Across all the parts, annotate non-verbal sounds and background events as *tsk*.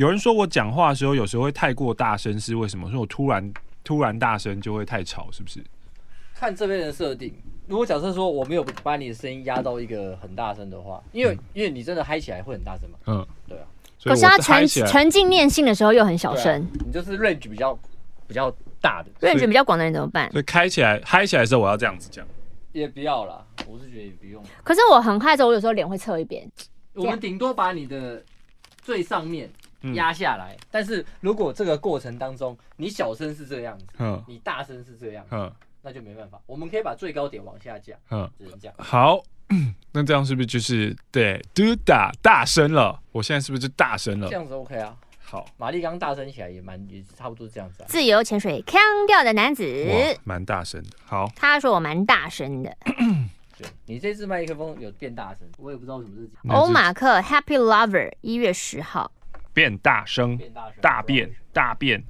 有人说我讲话的时候有时候会太过大声，是为什么？说我突然突然大声就会太吵，是不是？看这边的设定。如果假设说我没有把你的声音压到一个很大声的话，因为、嗯、因为你真的嗨起来会很大声嘛。嗯，对啊。可是他沉沉浸念性的时候又很小声、啊，你就是 range 比较比较大的，range 比较广的人怎么办？所以开起来嗨起来的时候，我要这样子讲。也不要啦，我是觉得也不用。可是我很嗨的时候，我有时候脸会侧一边。我们顶多把你的最上面压下来、嗯，但是如果这个过程当中你小声是这样子，嗯，你大声是这样子，嗯，那就没办法。我们可以把最高点往下降，嗯，只能这样。好。*coughs* 那这样是不是就是对嘟打大声了？我现在是不是就大声了？这样子 OK 啊。好，玛丽刚大声起来也蛮也差不多这样子、啊。自由潜水腔调的男子，蛮大声的。好，他说我蛮大声的。*coughs* 对，你这次麦克风有变大声，我也不知道什么是这样。欧马克 Happy Lover 一月十号变大声，变大声，大变大变。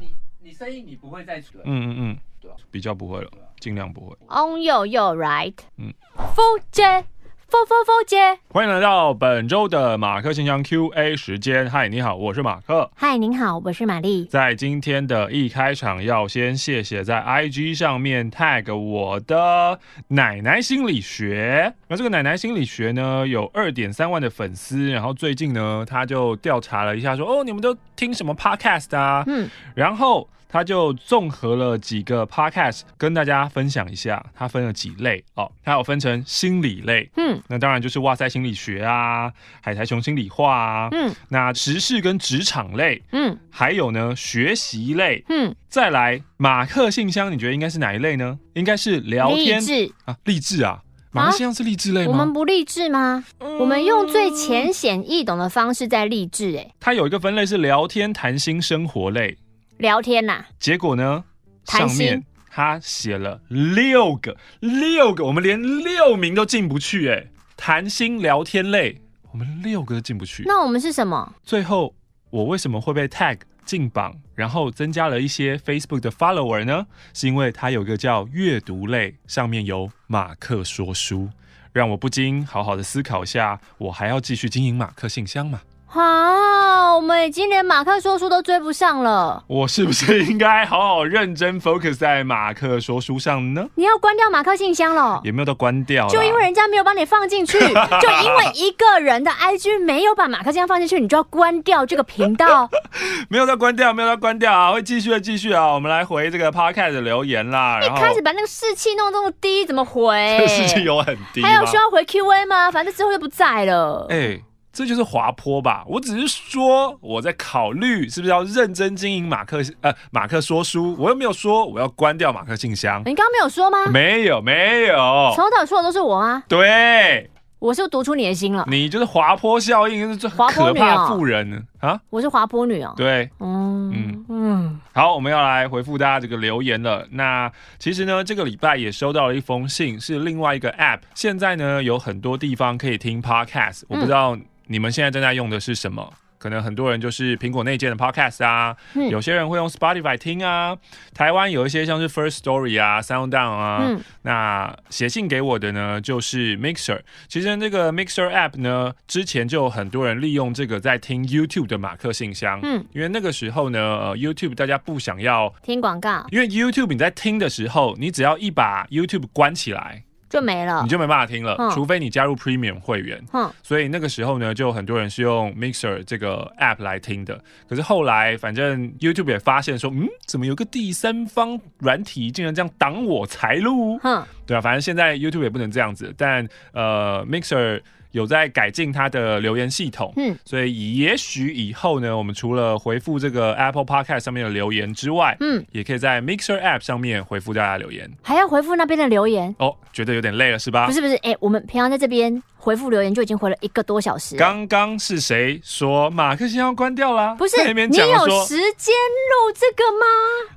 你你声音你不会再出？嗯嗯嗯，对啊，比较不会了。尽量不会。On you, you right，嗯，福姐，福福福姐，欢迎来到本周的马克信箱 Q&A 时间。嗨，你好，我是马克。嗨，您好，我是玛丽。在今天的一开场，要先谢谢在 IG 上面 tag 我的奶奶心理学。那这个奶奶心理学呢，有二点三万的粉丝。然后最近呢，他就调查了一下说，说哦，你们都听什么 podcast 啊？嗯，然后。他就综合了几个 podcast 跟大家分享一下，他分了几类哦，他有分成心理类，嗯，那当然就是哇塞心理学啊，海苔熊心理话啊，嗯，那时事跟职场类，嗯，还有呢学习类，嗯，再来马克信箱，你觉得应该是哪一类呢？应该是聊天。啊，励志啊，马克信箱是励志类吗？我们不励志吗？嗯，我们用最浅显易懂的方式在励志，哎，它有一个分类是聊天谈心生活类。聊天呐、啊，结果呢？上面他写了六个，六个，我们连六名都进不去哎。谈心聊天类，我们六个都进不去。那我们是什么？最后我为什么会被 tag 进榜，然后增加了一些 Facebook 的 follower 呢？是因为它有一个叫阅读类，上面有马克说书，让我不禁好好的思考一下，我还要继续经营马克信箱吗？啊，我们已经连马克说书都追不上了。我是不是应该好好认真 focus 在马克说书上呢？你要关掉马克信箱了？也没有都关掉，就因为人家没有把你放进去，*laughs* 就因为一个人的 IG 没有把马克信箱放进去，你就要关掉这个频道？*laughs* 没有都关掉，没有都关掉啊，会继续的，继续啊。我们来回这个 podcast 的留言啦。一开始把那个士气弄这么低，怎么回？*laughs* 士气有很低，还有需要回 QA 吗？反正之后就不在了。哎、欸。这就是滑坡吧？我只是说我在考虑是不是要认真经营马克呃马克说书，我又没有说我要关掉马克信箱。你刚刚没有说吗？没有没有，从头到尾说的都是我吗？对，我是读出你的心了。你就是滑坡效应，是最可怕妇人啊！我是滑坡女哦。对，嗯嗯嗯。好，我们要来回复大家这个留言了。那其实呢，这个礼拜也收到了一封信，是另外一个 App。现在呢，有很多地方可以听 Podcast，我不知道、嗯。你们现在正在用的是什么？可能很多人就是苹果内建的 Podcast 啊，嗯、有些人会用 Spotify 听啊。台湾有一些像是 First Story 啊、SoundOn 啊。嗯、那写信给我的呢，就是 Mixer。其实这个 Mixer App 呢，之前就有很多人利用这个在听 YouTube 的马克信箱。嗯，因为那个时候呢，呃，YouTube 大家不想要听广告，因为 YouTube 你在听的时候，你只要一把 YouTube 关起来。就没了，你就没办法听了，嗯、除非你加入 Premium 会员。嗯，所以那个时候呢，就很多人是用 Mixer 这个 App 来听的。可是后来，反正 YouTube 也发现说，嗯，怎么有个第三方软体竟然这样挡我财路？嗯，对啊，反正现在 YouTube 也不能这样子。但呃，Mixer。有在改进它的留言系统，嗯，所以也许以后呢，我们除了回复这个 Apple Podcast 上面的留言之外，嗯，也可以在 Mixer App 上面回复大家留言，还要回复那边的留言哦，觉得有点累了是吧？不是不是，哎、欸，我们平常在这边。回复留言就已经回了一个多小时。刚刚是谁说马克信箱要关掉了？不是，你有时间录这个吗？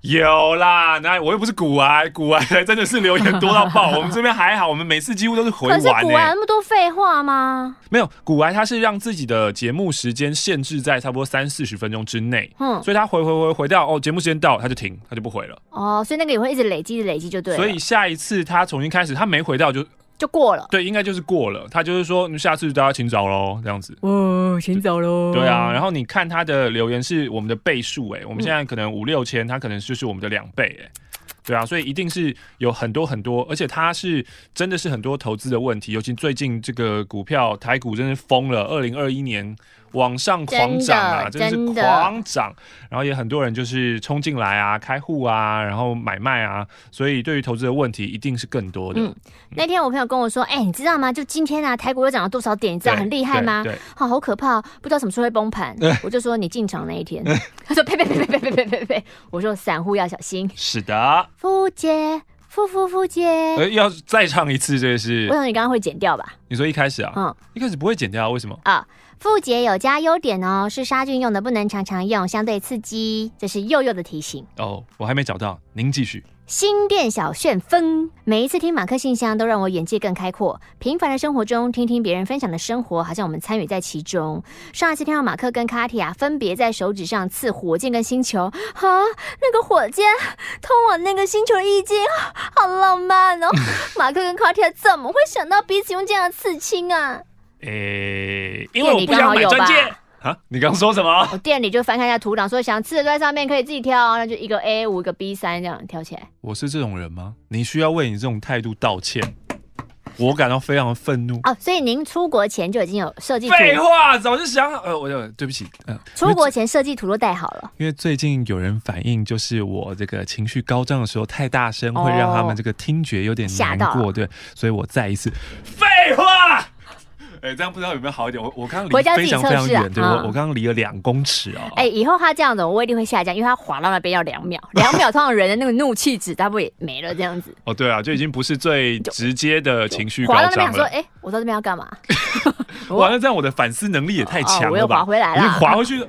有啦，那我又不是古癌，古癌真的是留言多到爆。*laughs* 我们这边还好，我们每次几乎都是回完。可是古癌那么多废话吗？没有，古癌他是让自己的节目时间限制在差不多三四十分钟之内。嗯，所以他回回回回到哦，节目时间到他就停，他就不回了。哦，所以那个也会一直累积，累积就对了。所以下一次他重新开始，他没回到就。就过了。对，应该就是过了。他就是说，下次大家请早喽，这样子。哦，请早喽。对啊，然后你看他的留言是我们的倍数，哎，我们现在可能五六千，他可能就是我们的两倍，哎。对啊，所以一定是有很多很多，而且它是真的是很多投资的问题，尤其最近这个股票台股真是疯了，二零二一年。往上狂涨啊，真的，是狂涨，然后也很多人就是冲进来啊，开户啊，然后买卖啊，所以对于投资的问题一定是更多的。嗯，那天我朋友跟我说，哎、欸，你知道吗？就今天啊，台股又涨了多少点？你知道很厉害吗？对，好、哦，好可怕，不知道什么时候会崩盘。我就说你进场那一天，*laughs* 他说呸呸呸呸呸呸呸呸，我说散户要小心。是的，富姐，富富富姐，呃，要再唱一次，这个是。我想你刚刚会剪掉吧？你说一开始啊？嗯，一开始不会剪掉，为什么？啊。富洁有加优点哦，是杀菌用的，不能常常用，相对刺激。这是佑佑的提醒哦，我还没找到，您继续。新店小旋风，每一次听马克信箱都让我眼界更开阔。平凡的生活中，听听别人分享的生活，好像我们参与在其中。上一次听到马克跟卡提亚分别在手指上刺火箭跟星球，啊，那个火箭通往那个星球的意境，好浪漫哦。马克跟卡提亚怎么会想到彼此用这样刺青啊？诶、因为我不想买钻戒啊！你刚说什么？我店里就翻看一下图档，说想吃的在上面可以自己挑，那就一个 A 五，一个 B 三这样挑起来。我是这种人吗？你需要为你这种态度道歉，我感到非常的愤怒哦。所以您出国前就已经有设计图？废话，早就想好。呃，我就对不起，嗯、呃，出国前设计图都带好了。因为最近有人反映，就是我这个情绪高涨的时候太大声，会让他们这个听觉有点难过，对，所以我再一次废话。哎、欸，这样不知道有没有好一点？我我刚刚离非常非常远，对，我我刚刚离了两公尺哦。哎、欸，以后他这样子，我一定会下降，因为他滑到那边要两秒，*laughs* 两秒通常人的那个怒气值大不也没了这样子。哦，对啊，就已经不是最直接的情绪高涨了。滑到那边说，哎、欸，我到这边要干嘛？*laughs* *laughs* 完了，这样我的反思能力也太强了我又滑回来了，你滑回去了。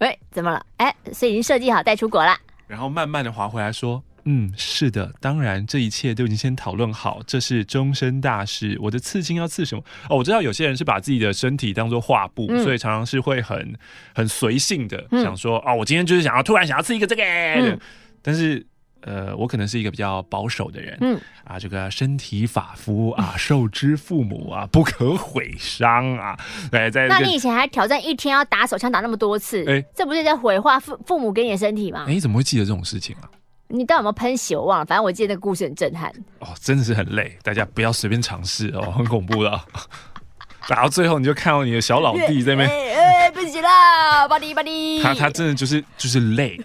哎、欸，怎么了？哎、欸，所以已经设计好带出国了。然后慢慢的滑回来说。嗯，是的，当然，这一切都已经先讨论好，这是终身大事。我的刺青要刺什么？哦，我知道有些人是把自己的身体当做画布，嗯，所以常常是会很很随性的，嗯，想说，哦，我今天就是想要突然想要刺一个这个。嗯，但是，呃，我可能是一个比较保守的人，嗯，啊，这个身体发肤啊，受之父母啊，不可毁伤啊。对，在那你以前还挑战一天要打手枪打那么多次，哎，这不是在毁坏父父母给你的身体吗？哎，你怎么会记得这种事情啊？你到底有没有喷血？我忘了，反正我记得那个故事很震撼。哦，真的是很累，大家不要随便尝试哦，*laughs* 很恐怖的。*laughs* 打到最后，你就看到你的小老弟在那边，哎，不行了，巴迪巴迪。他他真的就是就是累，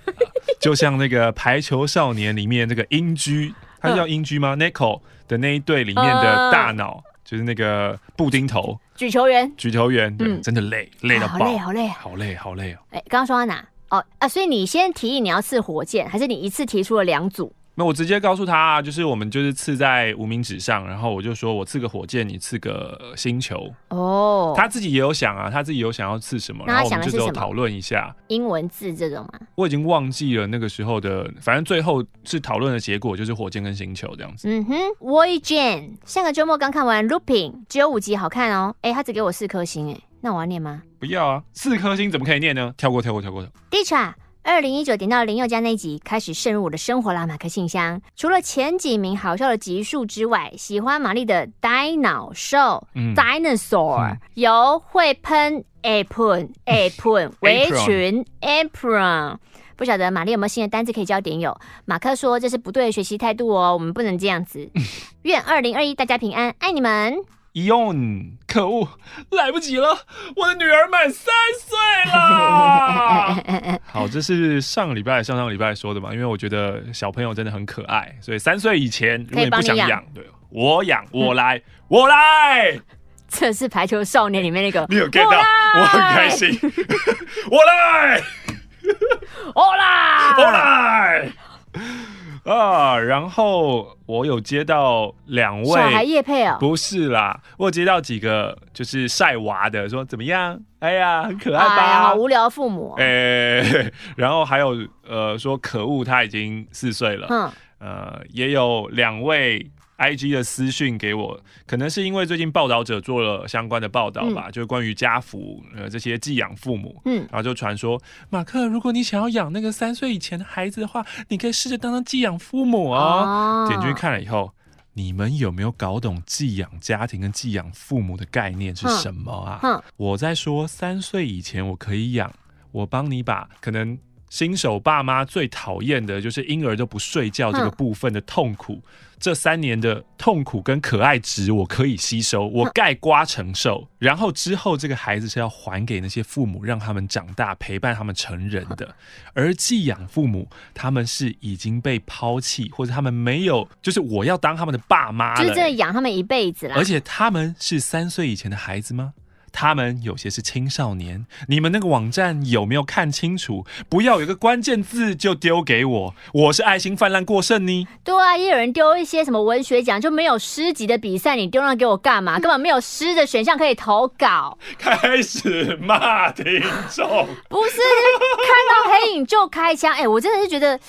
就像那个排球少年里面那个英居，他是叫英居吗？Nico 的那一队里面的大脑，就是那个布丁头举球员，举球员，对，真的累，累到爆，好累，好累，好累，好累哦。哎，刚刚说到哪？哦啊，所以你先提议你要刺火箭，还是你一次提出了两组？那我直接告诉他，就是我们就是刺在无名指上，然后我就说我刺个火箭，你刺个星球。哦，他自己也有想啊，他自己有想要刺什么，然后我们就有讨论一下英文字这种嘛？我已经忘记了那个时候的，反正最后是讨论的结果就是火箭跟星球这样子。嗯哼，Voyager，上个周末刚看完 Looping，只有五集，好看哦。哎，他只给我四颗星，哎，那我要念吗？不要啊，四颗星怎么可以念呢？跳过，跳过，跳过。Ditra。二零一九点到林宥嘉那集开始渗入我的生活啦，马克信箱。除了前几名好笑的集数之外，喜欢玛丽的 Dino Show、嗯、Dinosaur、嗯、由会喷 Apron *laughs* Apron 围裙 Apron。不晓得玛丽有没有新的单字可以教点友？马克说这是不对的学习态度哦，我们不能这样子。*laughs* 愿二零二一大家平安，爱你们。用可恶，来不及了，我的女儿满三岁了。*laughs* 好，这是上个礼拜、上上个礼拜说的嘛？因为我觉得小朋友真的很可爱，所以三岁以前如果你不想养，对，我养，我来，嗯、我来。*laughs* 这是排球少年里面那个，你有 get 到？我，我很开心。我来，我来，我来。*laughs* 啊，然后我有接到两位小孩叶配哦，不是啦，我有接到几个就是晒娃的，说怎么样？哎呀，很可爱吧？哎、好无聊父母。哎，*laughs* 然后还有呃说可恶，他已经四岁了。嗯，呃，也有两位。I G 的私讯给我，可能是因为最近报道者做了相关的报道吧，嗯、就是关于家福呃这些寄养父母，嗯，然后就传说马克，如果你想要养那个三岁以前的孩子的话，你可以试着当当寄养父母哦。哦点进去看了以后，你们有没有搞懂寄养家庭跟寄养父母的概念是什么啊？我在说三岁以前我可以养，我帮你把可能。新手爸妈最讨厌的就是婴儿都不睡觉这个部分的痛苦，嗯、这三年的痛苦跟可爱值我可以吸收，我盖瓜承受。然后之后这个孩子是要还给那些父母，让他们长大，陪伴他们成人的。而寄养父母，他们是已经被抛弃，或者他们没有，就是我要当他们的爸妈了，就是真的养他们一辈子了。而且他们是三岁以前的孩子吗？他们有些是青少年，你们那个网站有没有看清楚？不要有个关键字就丢给我，我是爱心泛滥过剩呢。对啊，也有人丢一些什么文学奖，就没有诗集的比赛，你丢那给我干嘛？*laughs* 根本没有诗的选项可以投稿。开始骂听众，不是看到黑影就开枪？哎、欸，我真的是觉得，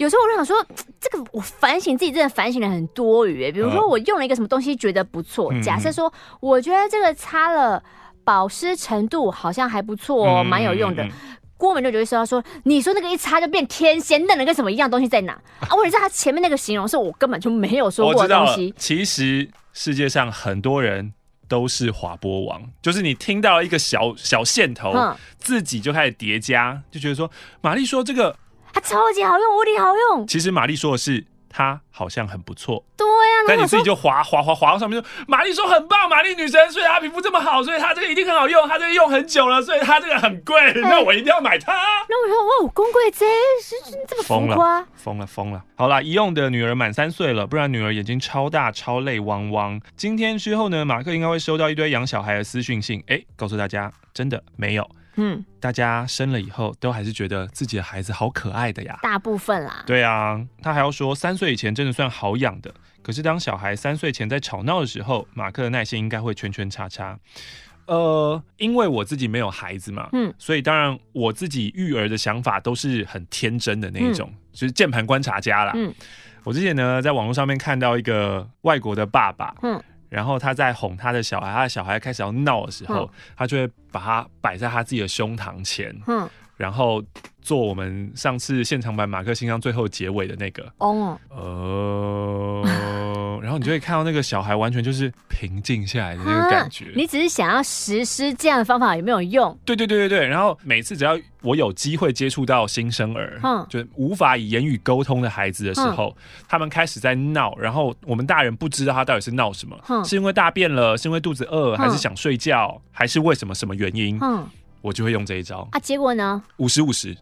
有时候我就想说，*tsk* 这个我反省自己，真的反省的很多余。比如说我用了一个什么东西觉得不错，嗯、假设说我觉得这个擦了。保湿程度好像还不错哦，蛮有用的。郭美就觉得说：“说你说那个一擦就变天仙，那能跟什么一样东西在哪 *laughs* 啊？”问题是他前面那个形容是我根本就没有说过的东西。其实世界上很多人都是滑波王，就是你听到一个小小线头，嗯、自己就开始叠加，就觉得说玛丽说这个它超级好用，无敌好用。其实玛丽说的是。它好像很不错，对呀、啊，但你自己就滑滑滑滑到上面说，玛丽说很棒，玛丽女神，所以她皮肤这么好，所以她这个一定很好用，她这个用很久了，所以她这个很贵，欸、那我一定要买它。那我说哇，公贵这是这么浮夸，疯了疯了。好啦，一用的女儿满三岁了，不然女儿眼睛超大超泪汪汪。今天之后呢，马克应该会收到一堆养小孩的私讯信，哎、欸，告诉大家，真的没有。嗯，大家生了以后都还是觉得自己的孩子好可爱的呀，大部分啦。对啊，他还要说三岁以前真的算好养的，可是当小孩三岁前在吵闹的时候，马克的耐心应该会圈圈叉叉。呃，因为我自己没有孩子嘛，嗯，所以当然我自己育儿的想法都是很天真的那一种，嗯、就是键盘观察家啦。嗯，我之前呢在网络上面看到一个外国的爸爸，嗯。然后他在哄他的小孩，他的小孩开始要闹的时候，嗯、他就会把他摆在他自己的胸膛前，嗯，然后做我们上次现场版马克信箱最后结尾的那个，哦，呃。你就会看到那个小孩完全就是平静下来的那个感觉。你只是想要实施这样的方法有没有用？对对对对对。然后每次只要我有机会接触到新生儿，嗯，就无法以言语沟通的孩子的时候，嗯、他们开始在闹，然后我们大人不知道他到底是闹什么，嗯、是因为大便了，是因为肚子饿，还是想睡觉，嗯、还是为什么什么原因？嗯，我就会用这一招啊。结果呢？五十五十。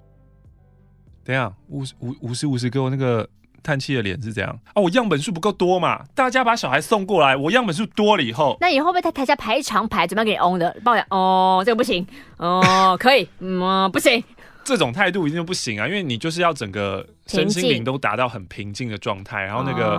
等一下，五十五五十五十给我那个。叹气的脸是这样啊？我样本数不够多嘛？大家把小孩送过来，我样本数多了以后，那以后会不会在台下排一长排，怎么样给你 on 的？抱怨哦，这个不行哦，*laughs* 可以，嗯，不行。这种态度一定就不行啊，因为你就是要整个身心灵都达到很平静的状态，然后那个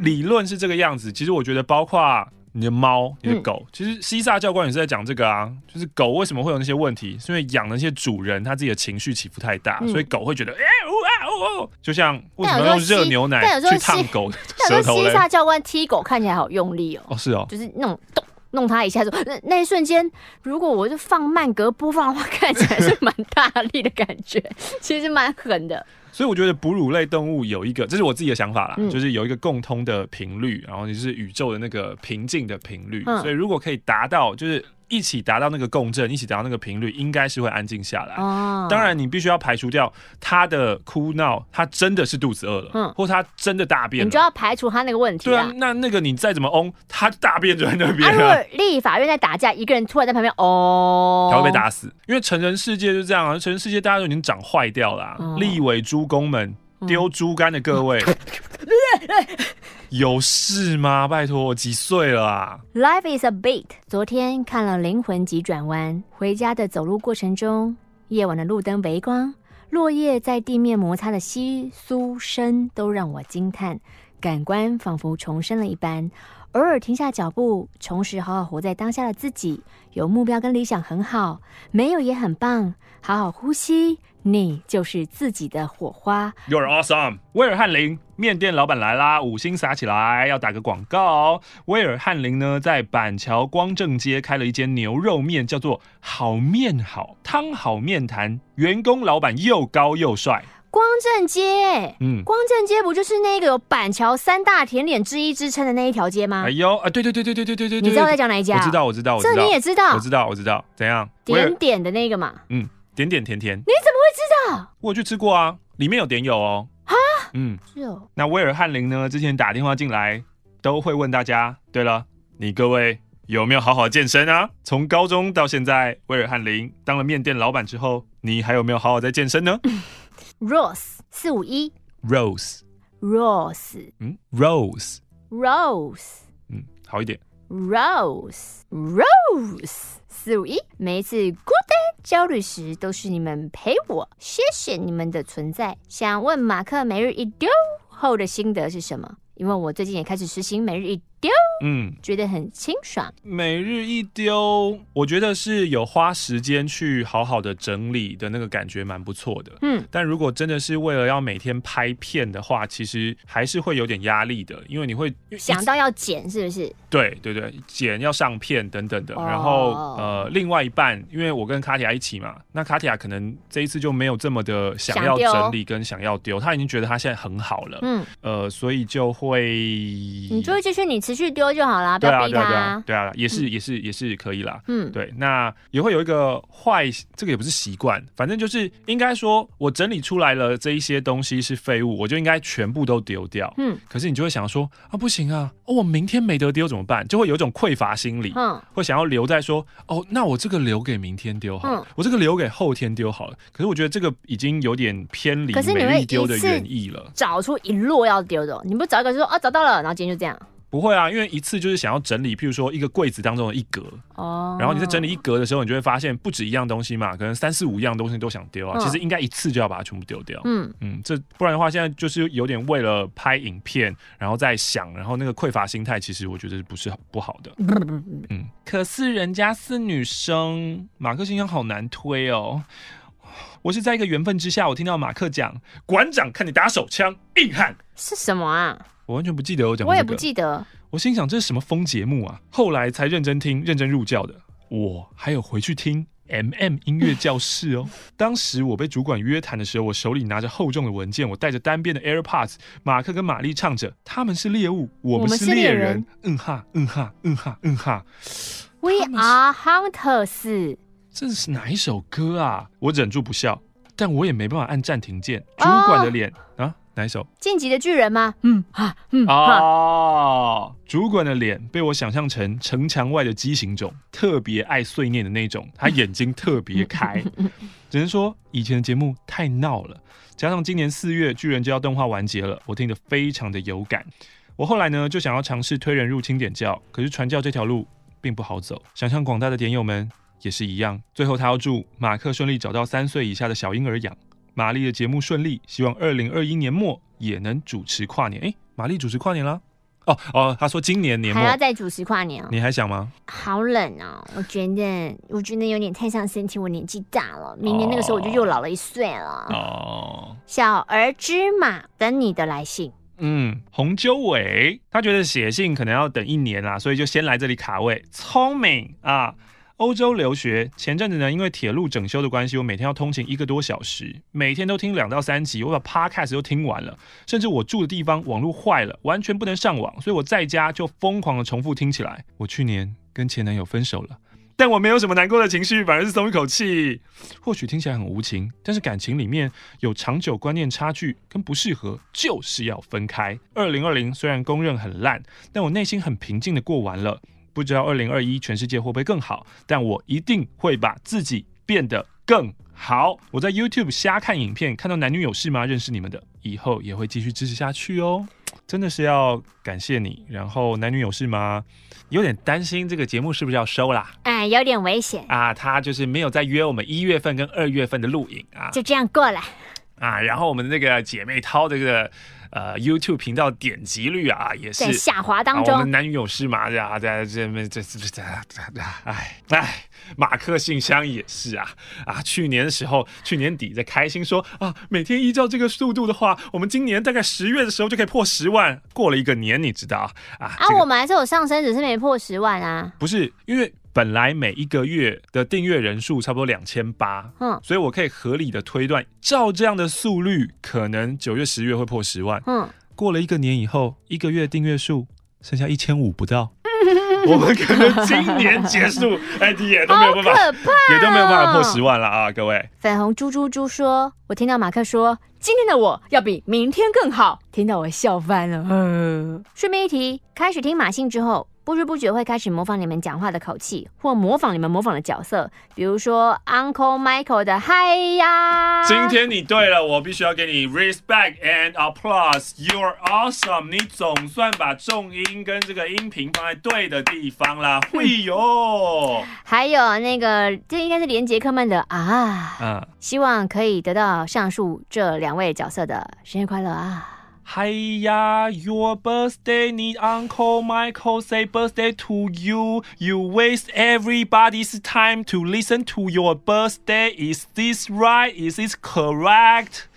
理论是这个样子。其实我觉得，包括。你的猫，你的狗，嗯、其实西萨教官也是在讲这个啊，就是狗为什么会有那些问题，是因为养那些主人他自己的情绪起伏太大，嗯、所以狗会觉得，哎、欸，呜啊呜呜，就像为什么要用热牛奶去烫狗舌头嘞？西萨教官踢狗看起来好用力哦，哦是哦，就是那种动弄它一下，说那那一瞬间，如果我就放慢格播放的话，*laughs* 看起来是蛮大力的感觉，*laughs* 其实蛮狠的。所以我觉得哺乳类动物有一个，这是我自己的想法啦，嗯、就是有一个共通的频率，然后就是宇宙的那个平静的频率。嗯、所以如果可以达到，就是。一起达到那个共振，一起达到那个频率，应该是会安静下来。哦，当然你必须要排除掉他的哭闹，他真的是肚子饿了，嗯，或他真的大便了，你就要排除他那个问题。对啊，那那个你再怎么嗡，他大便就在那边。啊，如果立法院在打架，一个人突然在旁边哦，他会被打死。因为成人世界就这样啊，成人世界大家都已经长坏掉了。哦、立委诸公们丢猪肝的各位。有事吗？拜托，我几岁了啊？Life is a beat。昨天看了《灵魂急转弯》，回家的走路过程中，夜晚的路灯微光，落叶在地面摩擦的窸窣声都让我惊叹，感官仿佛重生了一般。偶尔停下脚步，重拾好好活在当下的自己。有目标跟理想很好，没有也很棒。好好呼吸。你就是自己的火花。You're awesome。威尔汉林面店老板来啦，五星撒起来，要打个广告。威尔汉林呢，在板桥光正街开了一间牛肉面，叫做好面好汤好面谈，员工老板又高又帅。光正街，嗯，光正街不就是那个有板桥三大甜点之一之称的那一条街吗？哎呦啊，对对对对对对对对，你知道我在讲哪一家？我知道我知道我知道，这你也知道？我知道我知道，怎样？点点的那个嘛，嗯，点点甜甜，你怎么会知道？我有去吃过啊，里面有点友哦。啊，嗯，是哦。那威尔翰林呢？之前打电话进来都会问大家，对了，你各位有没有好好健身啊？从高中到现在，威尔翰林当了面店老板之后，你还有没有好好在健身呢？*coughs* Rose 四五一，Rose Rose，嗯，Rose Rose，嗯，好一点，Rose Rose 四五一，每一次孤单焦虑时，都是你们陪我，谢谢你们的存在。想问马克每日一丢后的心得是什么？因为我最近也开始实行每日一丢，嗯，觉得很清爽。每日一丢，我觉得是有花时间去好好的整理的那个感觉，蛮不错的。嗯，但如果真的是为了要每天拍片的话，其实还是会有点压力的，因为你会想到要剪，是不是？对对对，剪要上片等等的。然后呃，另外一半，因为我跟卡提亚一起嘛，那卡提亚可能这一次就没有这么的想要整理跟想要丢，他已经觉得他现在很好了。嗯，呃，所以就。会，你就会继续你持续丢就好啦，不要逼他。对啊，对啊，对啊，也是，也是，也是可以啦。嗯，对，那也会有一个坏，这个也不是习惯，反正就是应该说，我整理出来了这一些东西是废物，我就应该全部都丢掉。嗯，可是你就会想说啊，不行啊，哦，我明天没得丢怎么办？就会有一种匮乏心理，嗯，会想要留在说，哦，那我这个留给明天丢好了，我这个留给后天丢好了。可是我觉得这个已经有点偏离每日丢的原意了。找出一摞要丢的，你不找一个？就说啊，找到了，然后今天就这样。不会啊，因为一次就是想要整理，譬如说一个柜子当中的一格哦。然后你在整理一格的时候，你就会发现不止一样东西嘛，可能三四五样东西都想丢啊。其实应该一次就要把它全部丢掉。嗯嗯，这不然的话，现在就是有点为了拍影片，然后再想，然后那个匮乏心态，其实我觉得是不是不好的。嗯，可是人家是女生，马克信箱好难推哦。我是在一个缘分之下，我听到马克讲馆长看你打手枪，硬汉是什么啊？我完全不记得我讲、这个，我也不记得。我心想这是什么疯节目啊？后来才认真听，认真入教的。我还有回去听 MM 音乐教室哦。*laughs* 当时我被主管约谈的时候，我手里拿着厚重的文件，我带着单边的 AirPods。马克跟玛丽唱着：“他们是猎物，我们是猎人。人”嗯哈，嗯哈，嗯哈，嗯哈。We are hunters。这是哪一首歌啊？我忍住不笑，但我也没办法按暂停键。主管的脸、哦、啊，哪一首？晋级的巨人吗？嗯哈，嗯哦，主管的脸被我想象成城墙外的畸形种，特别爱碎念的那种。他眼睛特别开，*laughs* 只能说以前的节目太闹了，加上今年四月巨人就要动画完结了，我听得非常的有感。我后来呢就想要尝试推人入侵点教，可是传教这条路并不好走。想象广大的点友们。也是一样，最后他要祝马克顺利找到三岁以下的小婴儿养，玛丽的节目顺利，希望二零二一年末也能主持跨年。哎，玛丽主持跨年了？哦哦，他说今年年末还要再主持跨年哦。你还想吗？好冷哦，我觉得我觉得有点太像身体，我年纪大了，明年那个时候我就又老了一岁了。哦，小儿芝麻等你的来信。嗯，洪鸠伟他觉得写信可能要等一年啦，所以就先来这里卡位，聪明啊。欧洲留学前阵子呢，因为铁路整修的关系，我每天要通勤一个多小时，每天都听两到三集，我把 Podcast 都听完了。甚至我住的地方网络坏了，完全不能上网，所以我在家就疯狂的重复听起来。我去年跟前男友分手了，但我没有什么难过的情绪，反而是松一口气。或许听起来很无情，但是感情里面有长久观念差距跟不适合，就是要分开。二零二零虽然公认很烂，但我内心很平静的过完了。不知道二零二一全世界会不会更好，但我一定会把自己变得更好。我在 YouTube 瞎看影片，看到男女有事吗？认识你们的，以后也会继续支持下去哦。真的是要感谢你。然后男女有事吗？有点担心这个节目是不是要收啦？哎，有点危险啊。他就是没有再约我们一月份跟二月份的录影啊，就这样过来啊。然后我们的那个姐妹淘这个。呃，YouTube 频道点击率啊，也是在下滑当中。啊、我们男女有事吗？啊，在这边这这这这，哎哎，马克信箱也是啊啊！去年的时候，去年底在开心说啊，每天依照这个速度的话，我们今年大概十月的时候就可以破十万。过了一个年，你知道啊？啊，这个、我们还是有上升，只是没破十万啊。不是因为。本来每一个月的订阅人数差不多两千八，嗯，所以我可以合理的推断，照这样的速率，可能九月、十月会破十万。嗯，过了一个年以后，一个月订阅数剩下一千五不到。*laughs* 我们可能今年结束，ID *laughs* 也都没有办法，也都没有办法破十万了啊！各位，粉红猪猪猪说：“我听到马克说，今天的我要比明天更好，听到我笑翻了。”嗯，顺便一提，开始听马信之后。不知不觉会开始模仿你们讲话的口气，或模仿你们模仿的角色，比如说 Uncle Michael 的嗨呀。今天你对了，我必须要给你 respect and applause。You're awesome！你总算把重音跟这个音频放在对的地方啦。会哟。*laughs* 还有那个，这应该是连杰克曼的啊。嗯。希望可以得到上述这两位角色的生日快乐啊。嗨呀，Your birthday need Uncle Michael say birthday to you. You waste everybody's time to listen to your birthday. Is this right? Is this correct?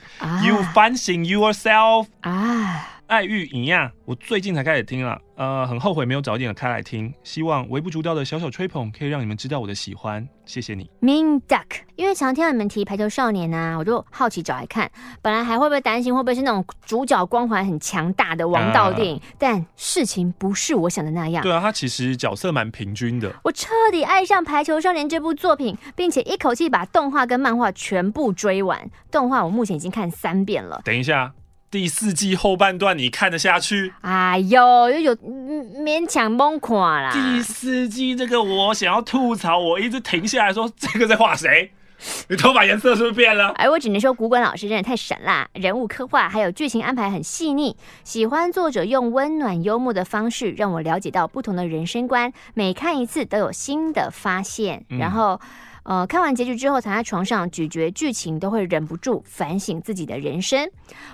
You 反省 yourself. 啊。爱玉一样，我最近才开始听了， 呃，很后悔没有早点开来听。希望微不足道的小小吹捧，可以让你们知道我的喜欢，谢谢你。Mean Duck，因为常听你们提排球少年啊，我就好奇找来看。本来还会不会担心会不会是那种主角光环很强大的王道电影，啊，但事情不是我想的那样。对啊，他其实角色蛮平均的。我彻底爱上排球少年这部作品，并且一口气把动画跟漫画全部追完。动画我目前已经看三遍了。等一下。第四季后半段你看得下去？哎呦，又有勉强崩垮啦。第四季这个我想要吐槽，我一直停下来说，这个在画谁？*laughs* 你头发颜色是不是变了？哎，我只能说古管老师真的太神啦，人物刻画还有剧情安排很细腻，喜欢作者用温暖幽默的方式让我了解到不同的人生观，每看一次都有新的发现，嗯、然后。呃，看完结局之后，躺在床上咀嚼剧情，都会忍不住反省自己的人生。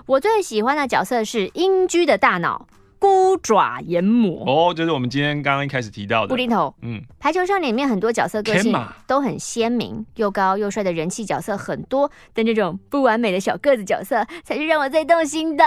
我最喜欢的角色是英居的大脑孤爪研磨哦，就是我们今天刚刚一开始提到的布丁头。嗯，排球少年里面很多角色个性都很鲜明，又高又帅的人气角色很多，但这种不完美的小个子角色才是让我最动心的。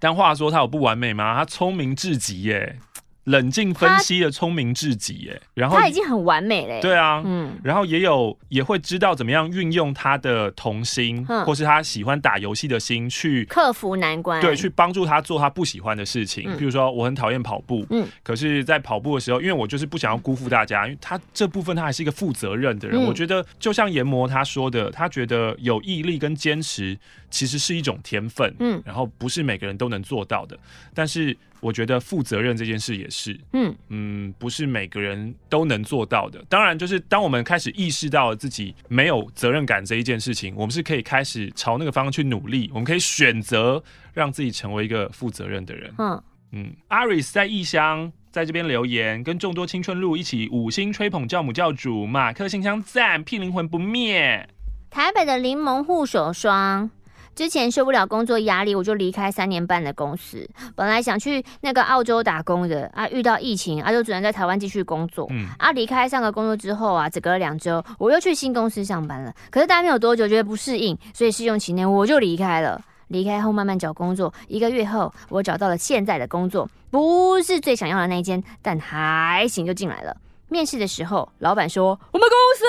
但话说他有不完美吗？他聪明至极耶。冷静分析的聪明至极，哎，然后他已经很完美了。对啊，嗯，然后也有也会知道怎么样运用他的童心，或是他喜欢打游戏的心去克服难关，对，去帮助他做他不喜欢的事情。比如说，我很讨厌跑步，嗯，可是，在跑步的时候，因为我就是不想要辜负大家，因为他这部分他还是一个负责任的人。我觉得，就像研磨他说的，他觉得有毅力跟坚持其实是一种天分，嗯，然后不是每个人都能做到的，但是。我觉得负责任这件事也是，嗯嗯，不是每个人都能做到的。当然，就是当我们开始意识到自己没有责任感这一件事情，我们是可以开始朝那个方向去努力。我们可以选择让自己成为一个负责任的人。嗯嗯，Aris 在异乡在这边留言，跟众多青春路一起五星吹捧教母教主马克信箱赞，屁灵魂不灭。台北的柠檬护手霜。之前受不了工作压力，我就离开三年半的公司。本来想去那个澳洲打工的啊，遇到疫情啊，就只能在台湾继续工作。嗯，啊，离开上个工作之后啊，只隔了两周，我又去新公司上班了。可是待没有多久，觉得不适应，所以试用期内我就离开了。离开后慢慢找工作，一个月后我找到了现在的工作，不是最想要的那一间，但还行，就进来了。面试的时候，老板说我们公司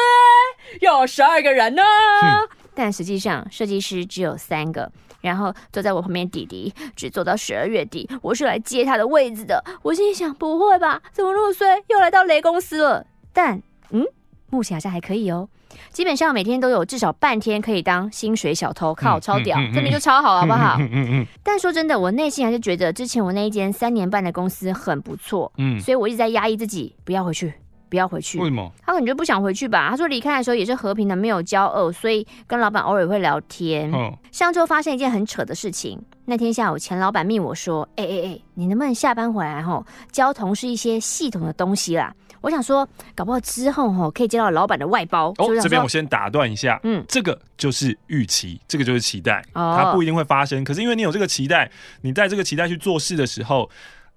有十二个人呢。但实际上，设计师只有三个，然后坐在我旁边弟弟只做到十二月底，我是来接他的位子的。我心里想，不会吧？怎么那么衰，又来到雷公司了？但嗯，目前好像还可以哦。基本上每天都有至少半天可以当薪水小偷，靠，超屌，这边就超好，好不好？但说真的，我内心还是觉得之前我那一间三年半的公司很不错，嗯，所以我一直在压抑自己，不要回去。不要回去。为什么？他可能就不想回去吧。他说离开的时候也是和平的，没有骄傲，所以跟老板偶尔会聊天。嗯。上周发生一件很扯的事情。那天下午，前老板命我说：“哎哎哎，你能不能下班回来吼，教同事一些系统的东西啦？”我想说，搞不好之后吼可以接到老板的外包。哦，这边我先打断一下。嗯，这个就是预期，这个就是期待。哦。它不一定会发生，可是因为你有这个期待，你带这个期待去做事的时候。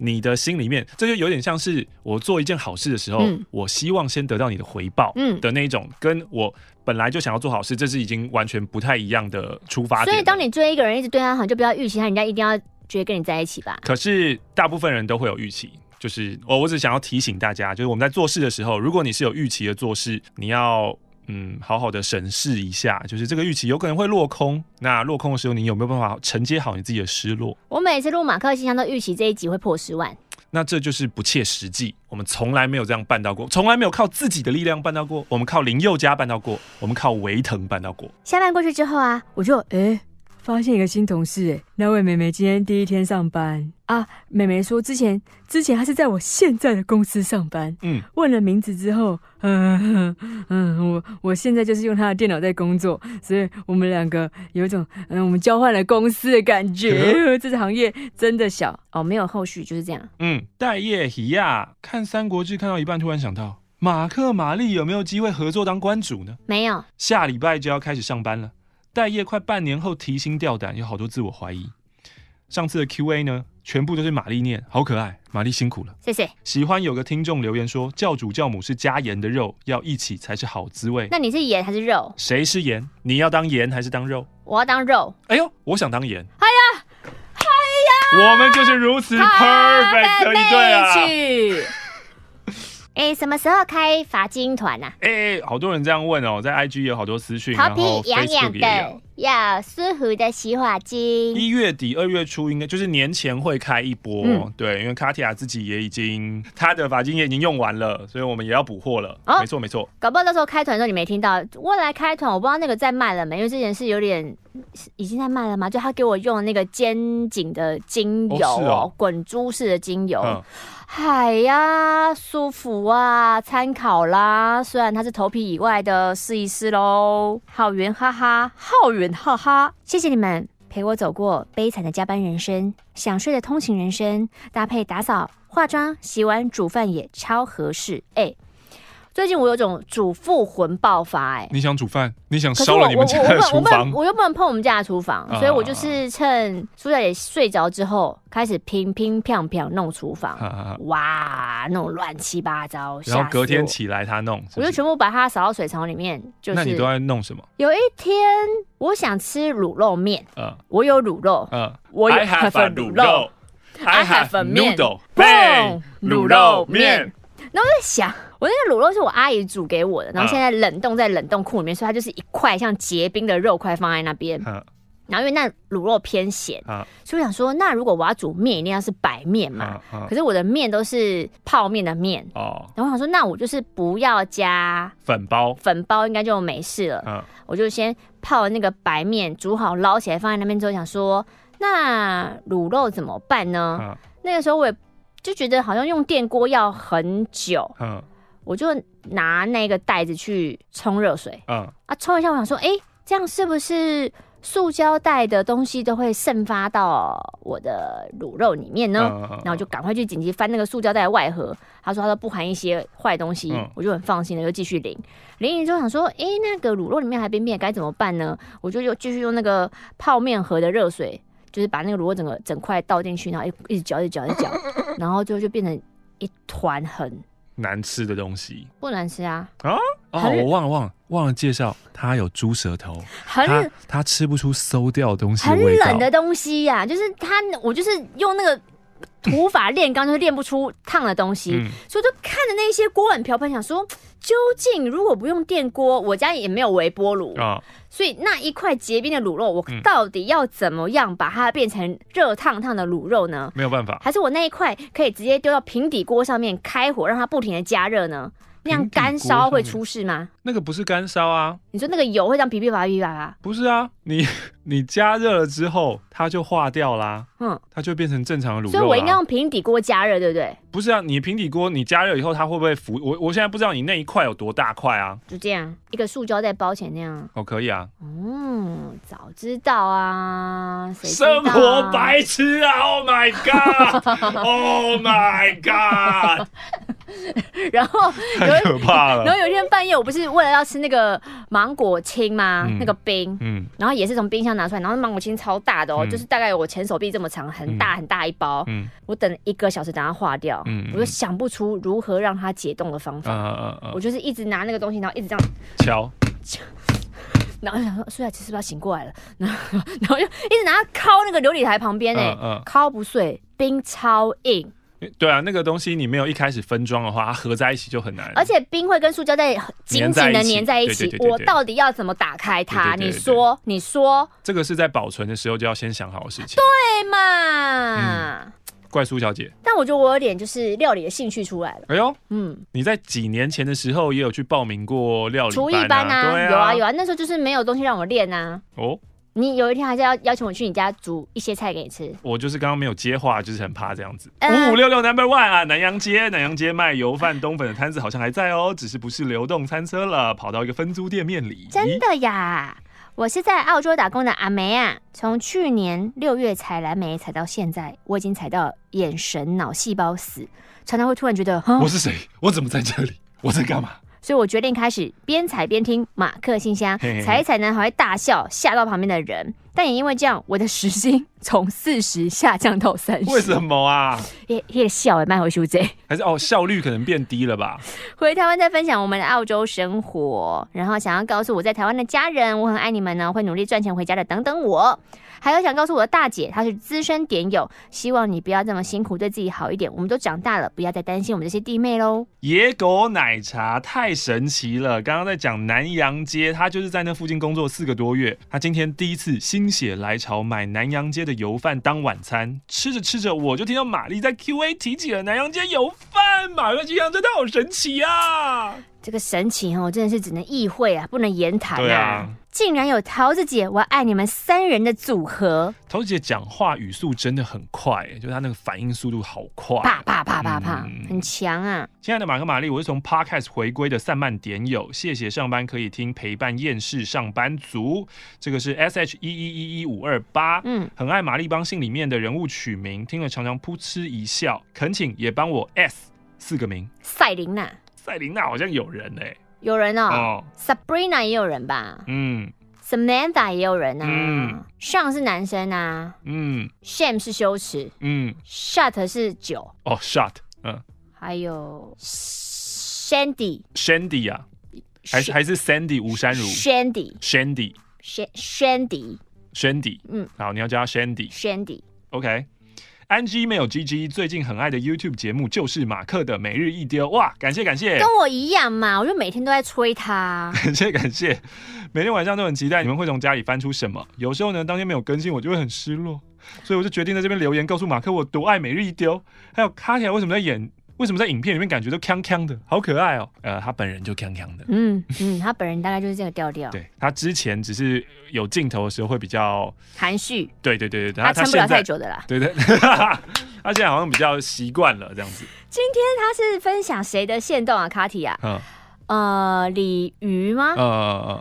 你的心里面，这就有点像是我做一件好事的时候，嗯、我希望先得到你的回报，嗯的那一种，跟我本来就想要做好事，这是已经完全不太一样的出发点。所以，当你追一个人，一直对他好，就不要预期他人家一定要觉得跟你在一起吧。可是，大部分人都会有预期，就是我我只想要提醒大家，就是我们在做事的时候，如果你是有预期的做事，你要嗯好好的审视一下，就是这个预期有可能会落空。那落空的时候，你有没有办法承接好你自己的失落？我每次录马克信箱都预期这一集会破十万。那这就是不切实际，我们从来没有这样办到过，从来没有靠自己的力量办到过，我们靠林宥嘉办到过，我们靠维腾办到过。下班过去之后啊，我就诶。欸发现一个新同事，哎，那位妹妹今天第一天上班啊。妹妹说之前之前她是在我现在的公司上班，嗯，问了名字之后，嗯 *laughs* 嗯，我我现在就是用她的电脑在工作，所以我们两个有一种嗯，我们交换了公司的感觉。*laughs* 这个行业真的小哦，没有后续就是这样。嗯，待业喜亚看《三国志》看到一半，突然想到马克玛丽有没有机会合作当关主呢？没有，下礼拜就要开始上班了。待业快半年后提心吊胆，有好多自我怀疑。上次的 Q&A 呢，全部都是玛丽念，好可爱，玛丽辛苦了，谢谢。喜欢有个听众留言说，教主教母是加盐的肉，要一起才是好滋味。那你是盐还是肉？谁是盐？你要当盐还是当肉？我要当肉。哎呦，我想当盐。哎呀，哎呀，我们就是如此 perfect 的一对啊！哎，什么时候开发金团啊？哎，好多人这样问哦，在 IG 有好多私讯，头皮痒痒的，要舒服的洗发精。一月底二月初应该就是年前会开一波，嗯、对，因为卡提亚自己也已经他的发金也已经用完了，所以我们也要补货了。哦，没错没错。搞不好到时候开团的时候你没听到，未来开团我不知道那个在卖了没，因为之前是有点已经在卖了嘛，就他给我用那个肩颈的精油哦，滚、哦、珠式的精油。嗯海呀，舒服啊，参考啦。虽然它是头皮以外的，试一试喽。浩源哈哈，浩源哈哈，谢谢你们陪我走过悲惨的加班人生，想睡的通勤人生，搭配打扫、化妆、洗碗、煮饭也超合适。哎、最近我有种主妇魂爆发，哎，你想煮饭？你想烧了你们家的厨房？我又不能碰我们家的厨房，所以我就是趁苏小姐睡着之后，开始乒乒乓乓弄厨房，哇，弄乱七八糟。然后隔天起来他弄，我就全部把它扫到水槽里面。就是那你都在弄什么？有一天我想吃卤肉面，嗯，我有卤肉，嗯，我有份 *laughs* 卤肉，I have 粉面，嘣，卤肉面。然后我在想，我那个卤肉是我阿姨煮给我的，然后现在冷冻在冷冻库里面，所以它就是一块像结冰的肉块放在那边。然后因为那卤肉偏咸，所以我想说，那如果我要煮面，一定要是白面嘛。可是我的面都是泡面的面哦。然后我想说，那我就是不要加粉包，粉包应该就没事了。我就先泡那个白面，煮好捞起来放在那边之后，想说那卤肉怎么办呢？那个时候我也。就觉得好像用电锅要很久，嗯，我就拿那个袋子去冲热水，嗯，啊，冲一下，我想说，哎、欸，这样是不是塑胶袋的东西都会渗发到我的卤肉里面呢？嗯、然后我就赶快去紧急翻那个塑胶袋的外盒，他说他说不含一些坏东西，嗯、我就很放心的就继续淋，淋淋之后想说，哎、欸，那个卤肉里面还边边该怎么办呢？我就又继续用那个泡面盒的热水。就是把那个萝卜整个整块倒进去，然后一一直搅，一直搅，一直搅，*laughs* 然后就就变成一团很难吃的东西。不难吃啊！啊哦，我忘了忘了忘了介绍，它有猪舌头，很它，它吃不出馊掉的东西的，很冷的东西呀、啊。就是它，我就是用那个土法炼钢，就是炼不出烫的东西，嗯、所以就看着那些锅碗瓢盆，想说。究竟如果不用电锅，我家也没有微波炉啊，哦、所以那一块结冰的卤肉，我到底要怎么样把它变成热烫烫的卤肉呢？没有办法，还是我那一块可以直接丢到平底锅上面开火，让它不停的加热呢？那样干烧会出事吗？那个不是干烧啊！你说那个油会这样噼噼啪皮啪啪？不是啊，你 *laughs* 你加热了之后，它就化掉啦。嗯，它就变成正常的卤肉。所以我应该用平底锅加热，对不对？不是啊，你平底锅你加热以后，它会不会浮？我我现在不知道你那一块有多大块啊？就这样，一个塑胶袋包起来那样。哦，可以啊。嗯，早知道啊！生活白痴啊！Oh my god！Oh my god！*laughs* *laughs* 然后太可怕了。然后有一天半夜，我不是为了要吃那个芒果青吗？嗯、那个冰，嗯，然后也是从冰箱拿出来，然后芒果青超大的哦，嗯、就是大概有我前手臂这么长，很大很大一包。嗯，我等了一个小时等它化掉，嗯，我就想不出如何让它解冻的方法。嗯嗯嗯，我就是一直拿那个东西，然后一直这样敲，敲，*laughs* 然后就想说，苏雅琪是不是要醒过来了？然后 *laughs* 然后就一直拿它敲那个琉璃台旁边，哎，敲不碎，冰超硬。对啊，那个东西你没有一开始分装的话，它合在一起就很难。而且冰会跟塑胶袋紧紧的粘在一起，我到底要怎么打开它？你说，你说，这个是在保存的时候就要先想好的事情，对嘛？嗯怪苏小姐，但我觉得我有点就是料理的兴趣出来了。哎呦，嗯，你在几年前的时候也有去报名过料理厨艺班啊？啊有啊有啊，那时候就是没有东西让我练啊。哦，你有一天还是要邀请我去你家煮一些菜给你吃。我就是刚刚没有接话，就是很怕这样子。五五六六 Number One 啊，南洋街，南洋街卖油饭冬粉的摊子好像还在哦，只是不是流动餐车了，跑到一个分租店面里。真的呀。我是在澳洲打工的阿梅啊，从去年六月采蓝莓采到现在，我已经采到眼神脑细胞死，常常会突然觉得，我是谁？我怎么在这里？我在干嘛？所以我决定开始边踩边听马克信箱，踩一踩呢还会大笑，吓到旁边的人。但也因为这样，我的时薪从四十下降到三十。为什么啊？*laughs* 也也笑也卖回去这，还是哦效率可能变低了吧？*laughs* 回台湾再分享我们的澳洲生活，然后想要告诉我在台湾的家人，我很爱你们呢，会努力赚钱回家的，等等我。还有想告诉我的大姐，她是资深点友，希望你不要这么辛苦，对自己好一点。我们都长大了，不要再担心我们这些弟妹喽。野狗奶茶太神奇了，刚刚在讲南洋街，他就是在那附近工作四个多月，他今天第一次心血来潮买南洋街的油饭当晚餐，吃着吃着我就听到玛丽在 Q&A 提起了南洋街油饭，马克信箱真的好神奇啊！这个神情哦，真的是只能意会啊，不能言谈啊。对啊，竟然有桃子姐，我爱你们三人的组合。桃子姐讲话语速真的很快，就是她那个反应速度好快，啪啪啪啪啪，嗯、很强啊。亲爱的马克玛丽，我是从 Podcast 回归的散漫点友，谢谢上班可以听，陪伴厌世上班族。这个是 S H 一一一一五二八，嗯，很爱玛丽帮信里面的人物取名，听了常常噗嗤一笑，恳请也帮我 S 四个名，赛琳娜。赛琳娜好像有人哎、欸，有人哦，哦，Sabrina 也有人吧，嗯，Samantha 也有人啊，嗯，Sean 是男生啊，嗯，Shame 是羞耻，嗯，Shut 是酒，哦，Shut，嗯，还有 Shandy，Shandy 啊，还是还是 Sandy 吴珊如，Shandy，Shandy，Shandy，Shandy，嗯，好，你要叫他 Shandy，Shandy，OK。安吉没有 GG，最近很爱的 YouTube 节目就是马克的每日一丢哇！感谢感谢，跟我一样嘛，我就每天都在催他。*laughs* 感谢感谢，每天晚上都很期待你们会从家里翻出什么。有时候呢，当天没有更新，我就会很失落，所以我就决定在这边留言告诉马克我多爱每日一丢。还有卡提亚为什么在演？为什么在影片里面感觉都锵锵的，好可爱哦！呃，他本人就锵锵的。嗯嗯，他本人大概就是这个调调。对，*laughs* 他之前只是有镜头的时候会比较含蓄。对对对对，他撑不了太久的啦。对对，*laughs* 他现在好像比较习惯了这样子。今天他是分享谁的线动啊？卡提亚。嗯。呃，鲤鱼吗？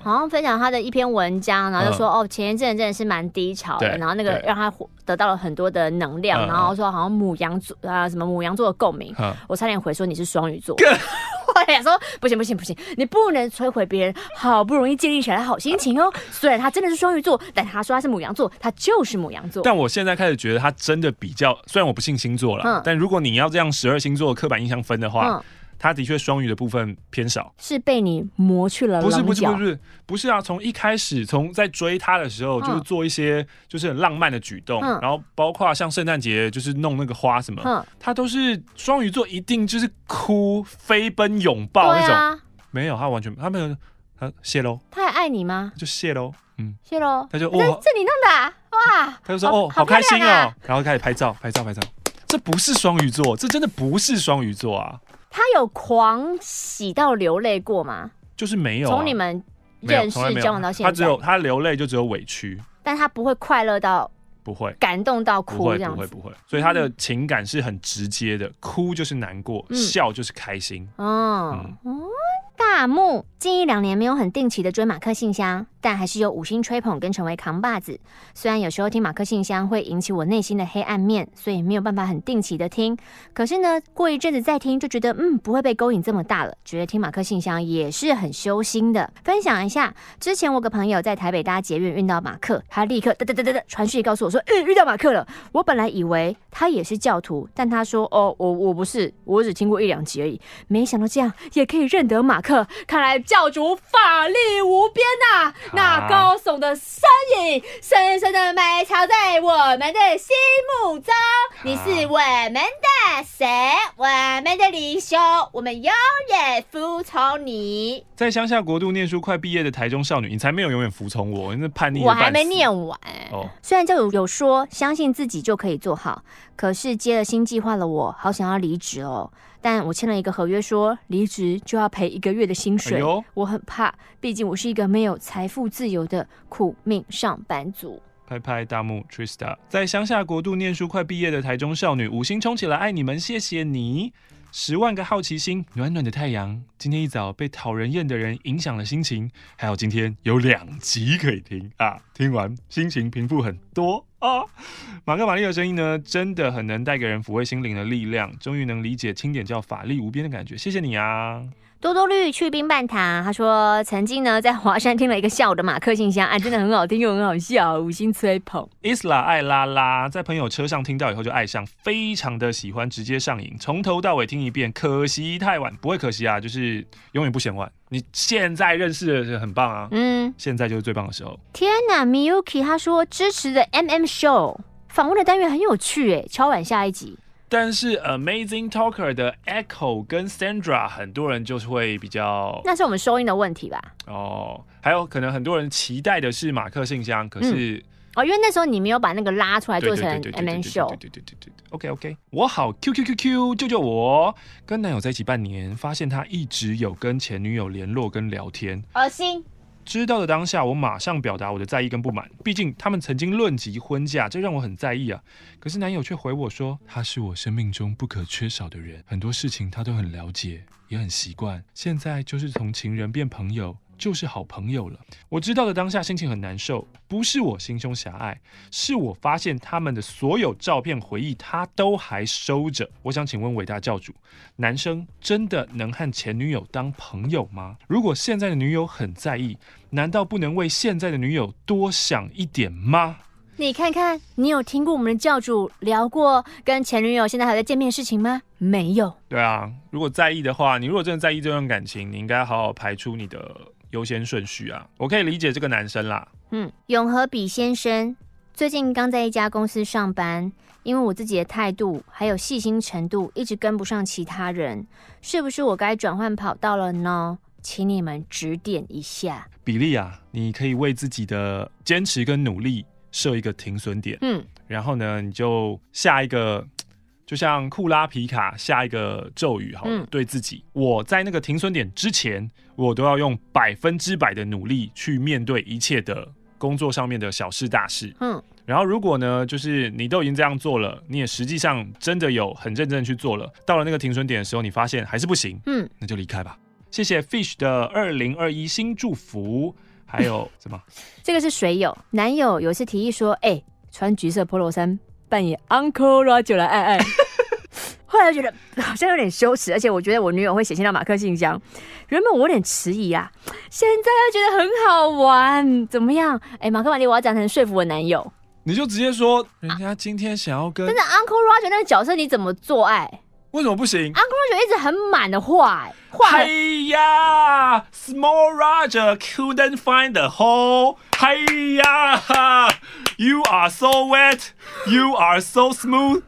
好像分享他的一篇文章，然后就说、嗯、哦，前一阵真的是蛮低潮的，然后那个让他得到了很多的能量，然后说好像母羊座啊，什么母羊座的共鸣，嗯、我差点回说你是双鱼座，嗯、*laughs* 我想说不行不行不行，你不能摧毁别人好不容易建立起来的好心情哦。虽然他真的是双鱼座，但他说他是母羊座，他就是母羊座。但我现在开始觉得他真的比较，虽然我不信星座了，嗯、但如果你要这样十二星座的刻板印象分的话。嗯他的确双鱼的部分偏少，是被你磨去了。不是不是不是不是啊！从一开始，从在追他的时候，就是做一些就是很浪漫的举动，嗯、然后包括像圣诞节就是弄那个花什么，嗯、他都是双鱼座一定就是哭、飞奔、拥抱那种。啊、没有，他完全他没有，他谢喽。他还爱你吗？就谢喽，嗯，谢喽。他就哇，这你弄的啊？哇！他就说哦，好开心哦，然后开始拍照，拍照，拍照。这不是双鱼座，这真的不是双鱼座啊！他有狂喜到流泪过吗？就是没有、啊。从你们认识交往到现在，他只有他流泪就只有委屈，但他不会快乐到不会感动到哭这样子，不会不会。所以他的情感是很直接的，哭就是难过，嗯、笑就是开心。哦。嗯嗯大木近一两年没有很定期的追马克信箱，但还是有五星吹捧跟成为扛把子。虽然有时候听马克信箱会引起我内心的黑暗面，所以没有办法很定期的听。可是呢，过一阵子再听就觉得，嗯，不会被勾引这么大了。觉得听马克信箱也是很修心的。分享一下，之前我个朋友在台北搭捷运遇到马克，他立刻哒哒哒哒哒传讯告诉我说，嗯，遇到马克了。我本来以为他也是教徒，但他说，哦，我我不是，我只听过一两集而已。没想到这样也可以认得马克。看来教主法力无边呐、啊！那高耸的身影，深深的埋藏在我们的心目中。你是我们的哇塞，完美的领袖，我们永远服从你。在乡下国度念书快毕业的台中少女，你才没有永远服从我，你是叛逆。我还没念完。哦，虽然就有有说相信自己就可以做好，可是接了新计划的我，好想要离职哦。但我签了一个合约说，说离职就要赔一个月的薪水。哎，我很怕，毕竟我是一个没有财富自由的苦命上班族。拍拍大木 Trista，在乡下国度念书快毕业的台中少女，五星冲起来，爱你们，谢谢你。十万个好奇心，暖暖的太阳。今天一早被讨人厌的人影响了心情，还好今天有两集可以听啊！听完心情平复很多啊。马克·玛丽的声音呢，真的很能带给人抚慰心灵的力量。终于能理解轻点叫法力无边的感觉，谢谢你啊。多多绿去冰半糖，他说曾经呢在华山听了一个下午的马克信箱，啊，真的很好听又很好笑，五星吹捧。Isla 爱拉拉在朋友车上听到以后就爱上，非常的喜欢，直接上瘾，从头到尾听一遍。可惜太晚，不会可惜啊，就是永远不嫌晚。你现在认识的很棒啊，嗯，现在就是最棒的时候。天哪，Miyuki 他说支持的 MM Show 访问的单元很有趣，哎，敲碗下一集。但是 Amazing Talker 的 Echo 跟 Sandra，很多人就是会比较，那是我们收音的问题吧？哦，还有可能很多人期待的是马克信箱，可是、嗯、哦，因为那时候你没有把那个拉出来做成 M N Show。对对对对对 OK OK，我好 Q Q Q Q，救救我！跟男友在一起半年，发现他一直有跟前女友联络跟聊天，恶心。知道的当下，我马上表达我的在意跟不满。毕竟他们曾经论及婚嫁，这让我很在意啊。可是男友却回我说，他是我生命中不可缺少的人，很多事情他都很了解，也很习惯。现在就是从情人变朋友。就是好朋友了。我知道的当下心情很难受，不是我心胸狭隘，是我发现他们的所有照片回忆他都还收着。我想请问伟大教主，男生真的能和前女友当朋友吗？如果现在的女友很在意，难道不能为现在的女友多想一点吗？你看看，你有听过我们的教主聊过跟前女友现在还在见面的事情吗？没有。对啊，如果在意的话，你如果真的在意这段感情，你应该好好排出你的。优先顺序啊，我可以理解这个男生啦。嗯，永和比先生最近刚在一家公司上班，因为我自己的态度还有细心程度一直跟不上其他人，是不是我该转换跑道了呢？请你们指点一下。比利啊，你可以为自己的坚持跟努力设一个停损点。嗯，然后呢，你就下一个。就像库拉皮卡下一个咒语，好了，嗯、对自己，我在那个停损点之前，我都要用百分之百的努力去面对一切的工作上面的小事大事。嗯，然后如果呢，就是你都已经这样做了，你也实际上真的有很认真去做了，到了那个停损点的时候，你发现还是不行，嗯，那就离开吧。谢谢 Fish 的二零二一新祝福，还有什么？这个是水友男友有一次提议说，哎、欸，穿橘色 Polo 衫。扮演 Uncle Roger 来爱爱，*laughs* 后来觉得好像有点羞耻，而且我觉得我女友会写信到马克信箱。原本我有点迟疑啊，现在又觉得很好玩，怎么样？哎、欸，马克玛丽，我要讲成说服我男友，你就直接说，人家今天想要跟，但是 Uncle Roger 那个角色你怎么做爱？为什么不行？Uncle Roger 一直很满的话，话。哎呀，Small Roger couldn't find the hole。嗨呀，You are so wet, you are so smooth。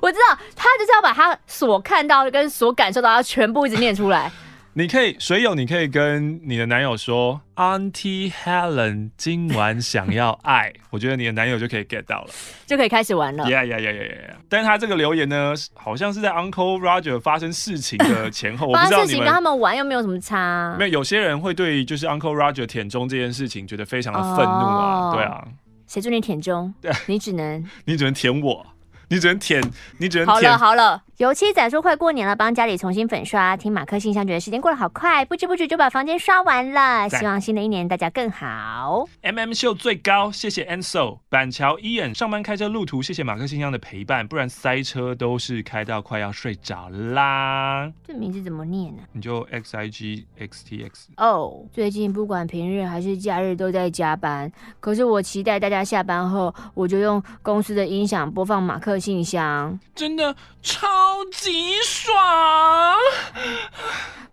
我知道，他就是要把他所看到的跟所感受到，他全部一直念出来。你可以水友，你可以跟你的男友说，Auntie Helen 今晚想要爱，我觉得你的男友就可以 get 到了，*laughs* 就可以开始玩了。Yeah yeah yeah yeah yeah。但是他这个留言呢，好像是在 Uncle Roger 发生事情的前后，我不知道你们。*laughs* 事情跟他们玩又没有什么差。没有，有些人会对就是 Uncle Roger 舔中这件事情觉得非常的愤怒啊，哦、对啊。谁准你舔中？对，*laughs* 你只能，你只能舔我。你只能舔，你只能舔。好了好了，油漆仔说快过年了，帮家里重新粉刷。听马克信箱，觉得时间过得好快，不知不觉就把房间刷完了。希望新的一年大家更好。MM 秀最高，谢谢 Ansel。板桥 Ian 上班开车路途，谢谢马克信箱的陪伴，不然塞车都是开到快要睡着啦。这名字怎么念呢？你就 X I G X T X。哦，最近不管平日还是假日都在加班，可是我期待大家下班后，我就用公司的音响播放马克信箱，真的超超级爽！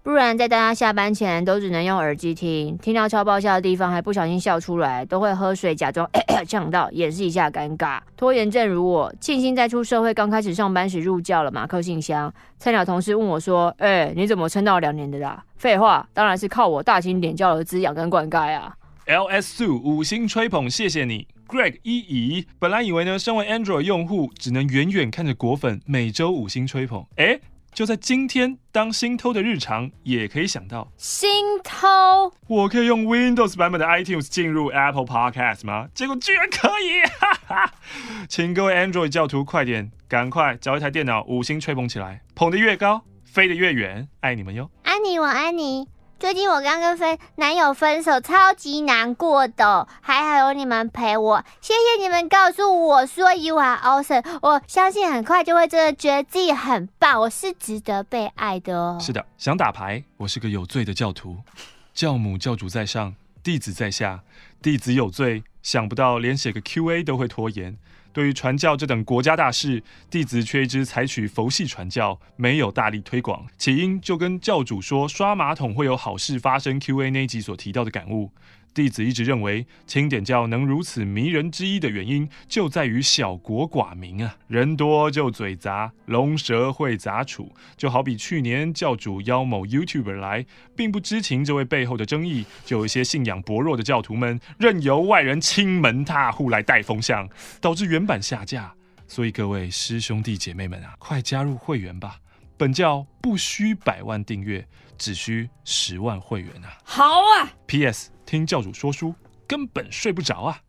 不然在大家下班前都只能用耳机听，听到超爆笑的地方还不小心笑出来，都会喝水假装 *coughs* 呛到，掩饰一下尴尬。拖延症如我，庆幸在出社会刚开始上班时入教了马克信箱。菜鸟同事问我说：“哎、你怎么撑到两年的啦？”废话，当然是靠我大清点教的滋养跟灌溉啊。L S Two 五星吹捧，谢谢你，Greg 一乙。本来以为呢，身为 Android 用户，只能远远看着果粉每周五星吹捧，哎、欸。就在今天，当心偷的日常也可以想到心偷。我可以用 Windows 版本的 iTunes 进入 Apple Podcast 吗？结果居然可以！哈哈，请各位 Android 教徒快点，赶快找一台电脑，五星吹捧起来，捧得越高，飞得越远。爱你们哟！爱你，我爱你。最近我刚跟分男友分手，超级难过的，还好有你们陪我，谢谢你们告诉我说 You are awesome，我相信很快就会真的觉得自己很棒，我是值得被爱的哦。是的，想打牌，我是个有罪的教徒，教母教主在上，弟子在下，弟子有罪，想不到连写个 QA 都会拖延。对于传教这等国家大事，弟子却一直采取佛系传教，没有大力推广。起因就跟教主说刷马桶会有好事发生 Q&A 那集所提到的感悟。弟子一直认为，清点教能如此迷人之一的原因，就在于小国寡民啊，人多就嘴杂，龙蛇会杂处。就好比去年教主邀某 YouTuber 来，并不知情这位背后的争议，就有一些信仰薄弱的教徒们，任由外人亲门踏户来带风向，导致原版下架。所以各位师兄弟姐妹们啊，快加入会员吧！本教不需百万订阅，只需十万会员啊！好啊！P.S. 听教主说书根本睡不着啊！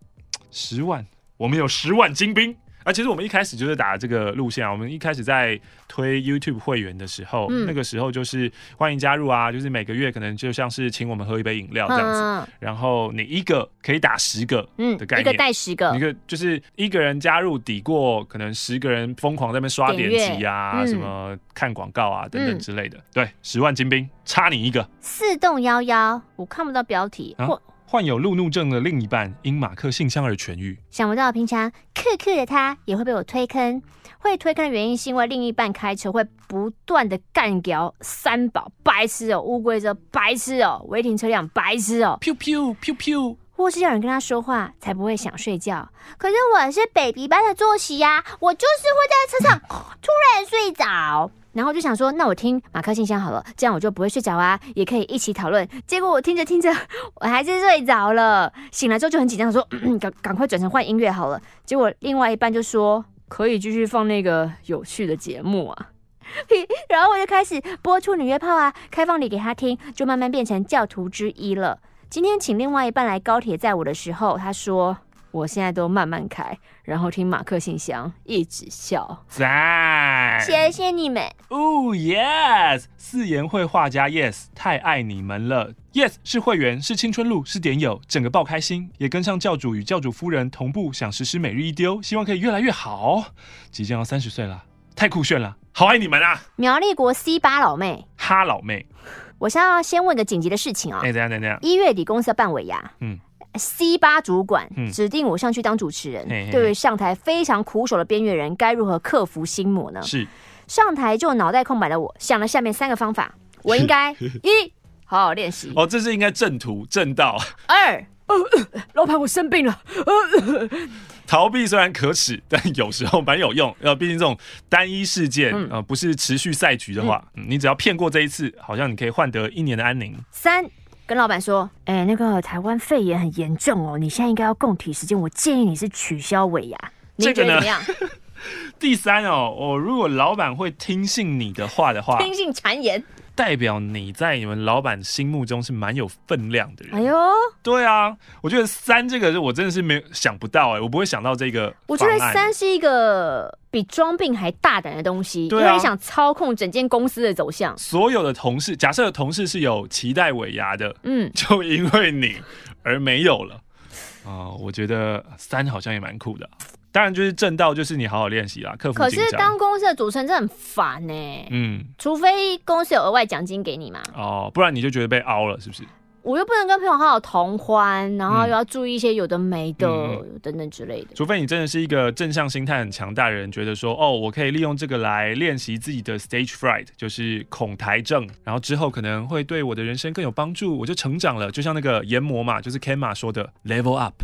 十万，我们有十万精兵。啊，其实我们一开始就是打这个路线啊。我们一开始在推 YouTube 会员的时候，嗯、那个时候就是欢迎加入啊，就是每个月可能就像是请我们喝一杯饮料这样子。嗯、然后你一个可以打十个嗯的概念，嗯、一个带十个，一个就是一个人加入抵过可能十个人疯狂在那边刷点击啊，嗯、什么看广告啊等等之类的。嗯、对，十万精兵差你一个。四栋幺幺，我看不到标题。啊患有路怒症的另一半因马克信箱而痊愈。想不到平常克克的他也会被我推坑。会推坑的原因是因为另一半开车会不断的干掉三宝，白痴哦，乌龟车白痴哦，违停车辆白痴哦，飘飘飘飘，或是要人跟他说话才不会想睡觉。可是我是 baby 般的作息呀，我就是会在车上突然睡着。然后就想说，那我听马克信箱好了，这样我就不会睡着啊，也可以一起讨论。结果我听着听着，我还是睡着了。醒来之后就很紧张，说：“ *coughs* 赶赶快转成换音乐好了。”结果另外一半就说：“可以继续放那个有趣的节目啊。*laughs* ”然后我就开始播出女约炮啊，开放你给他听，就慢慢变成教徒之一了。今天请另外一半来高铁载我的时候，他说。我现在都慢慢开，然后听马克信箱，一直笑。赞，谢谢你们。哦，yes，四言会画家，yes，太爱你们了。yes 是会员，是青春路，是点友，整个爆开心，也跟上教主与教主夫人同步，想实施每日一丢，希望可以越来越好。即将要三十岁了，太酷炫了，好爱你们啊！苗栗国 C 八老妹，哈老妹，我想要先问个紧急的事情啊、哦。哎、欸，等下等下，一月底公司要办尾牙，嗯。C 八主管指定我上去当主持人，嗯、对于上台非常苦手的边缘人，该如何克服心魔呢？是上台就脑袋空白的我，想了下面三个方法，我应该 *laughs* 一好好练习哦，这是应该正途正道。二，老板我生病了，呃、*laughs* 逃避虽然可耻，但有时候蛮有用。呃，毕竟这种单一事件，嗯、呃，不是持续赛局的话，嗯、你只要骗过这一次，好像你可以换得一年的安宁。三。跟老板说，哎、欸，那个台湾肺炎很严重哦，你现在应该要供体时间，我建议你是取消尾牙，你觉得怎么样？*laughs* 第三哦，哦，如果老板会听信你的话的话，听信谗言。代表你在你们老板心目中是蛮有分量的人。哎呦，对啊，我觉得三这个我真的是没有想不到哎，我不会想到这个。我觉得三是一个比装病还大胆的东西，对啊，因为你想操控整间公司的走向。所有的同事，假设同事是有脐带尾牙的，嗯，就因为你而没有了啊，呃，我觉得三好像也蛮酷的。当然，就是正道，就是你好好练习啦，克服。可是当公司的组成真的很烦呢。嗯，除非公司有额外奖金给你嘛。哦，不然你就觉得被凹了，是不是？我又不能跟朋友好好同欢，然后又要注意一些有的没的、嗯、等等之类的。除非你真的是一个正向心态很强大的人，觉得说哦，我可以利用这个来练习自己的 stage fright，就是恐台症，然后之后可能会对我的人生更有帮助，我就成长了。就像那个研磨嘛，就是 Kenma 说的 level up，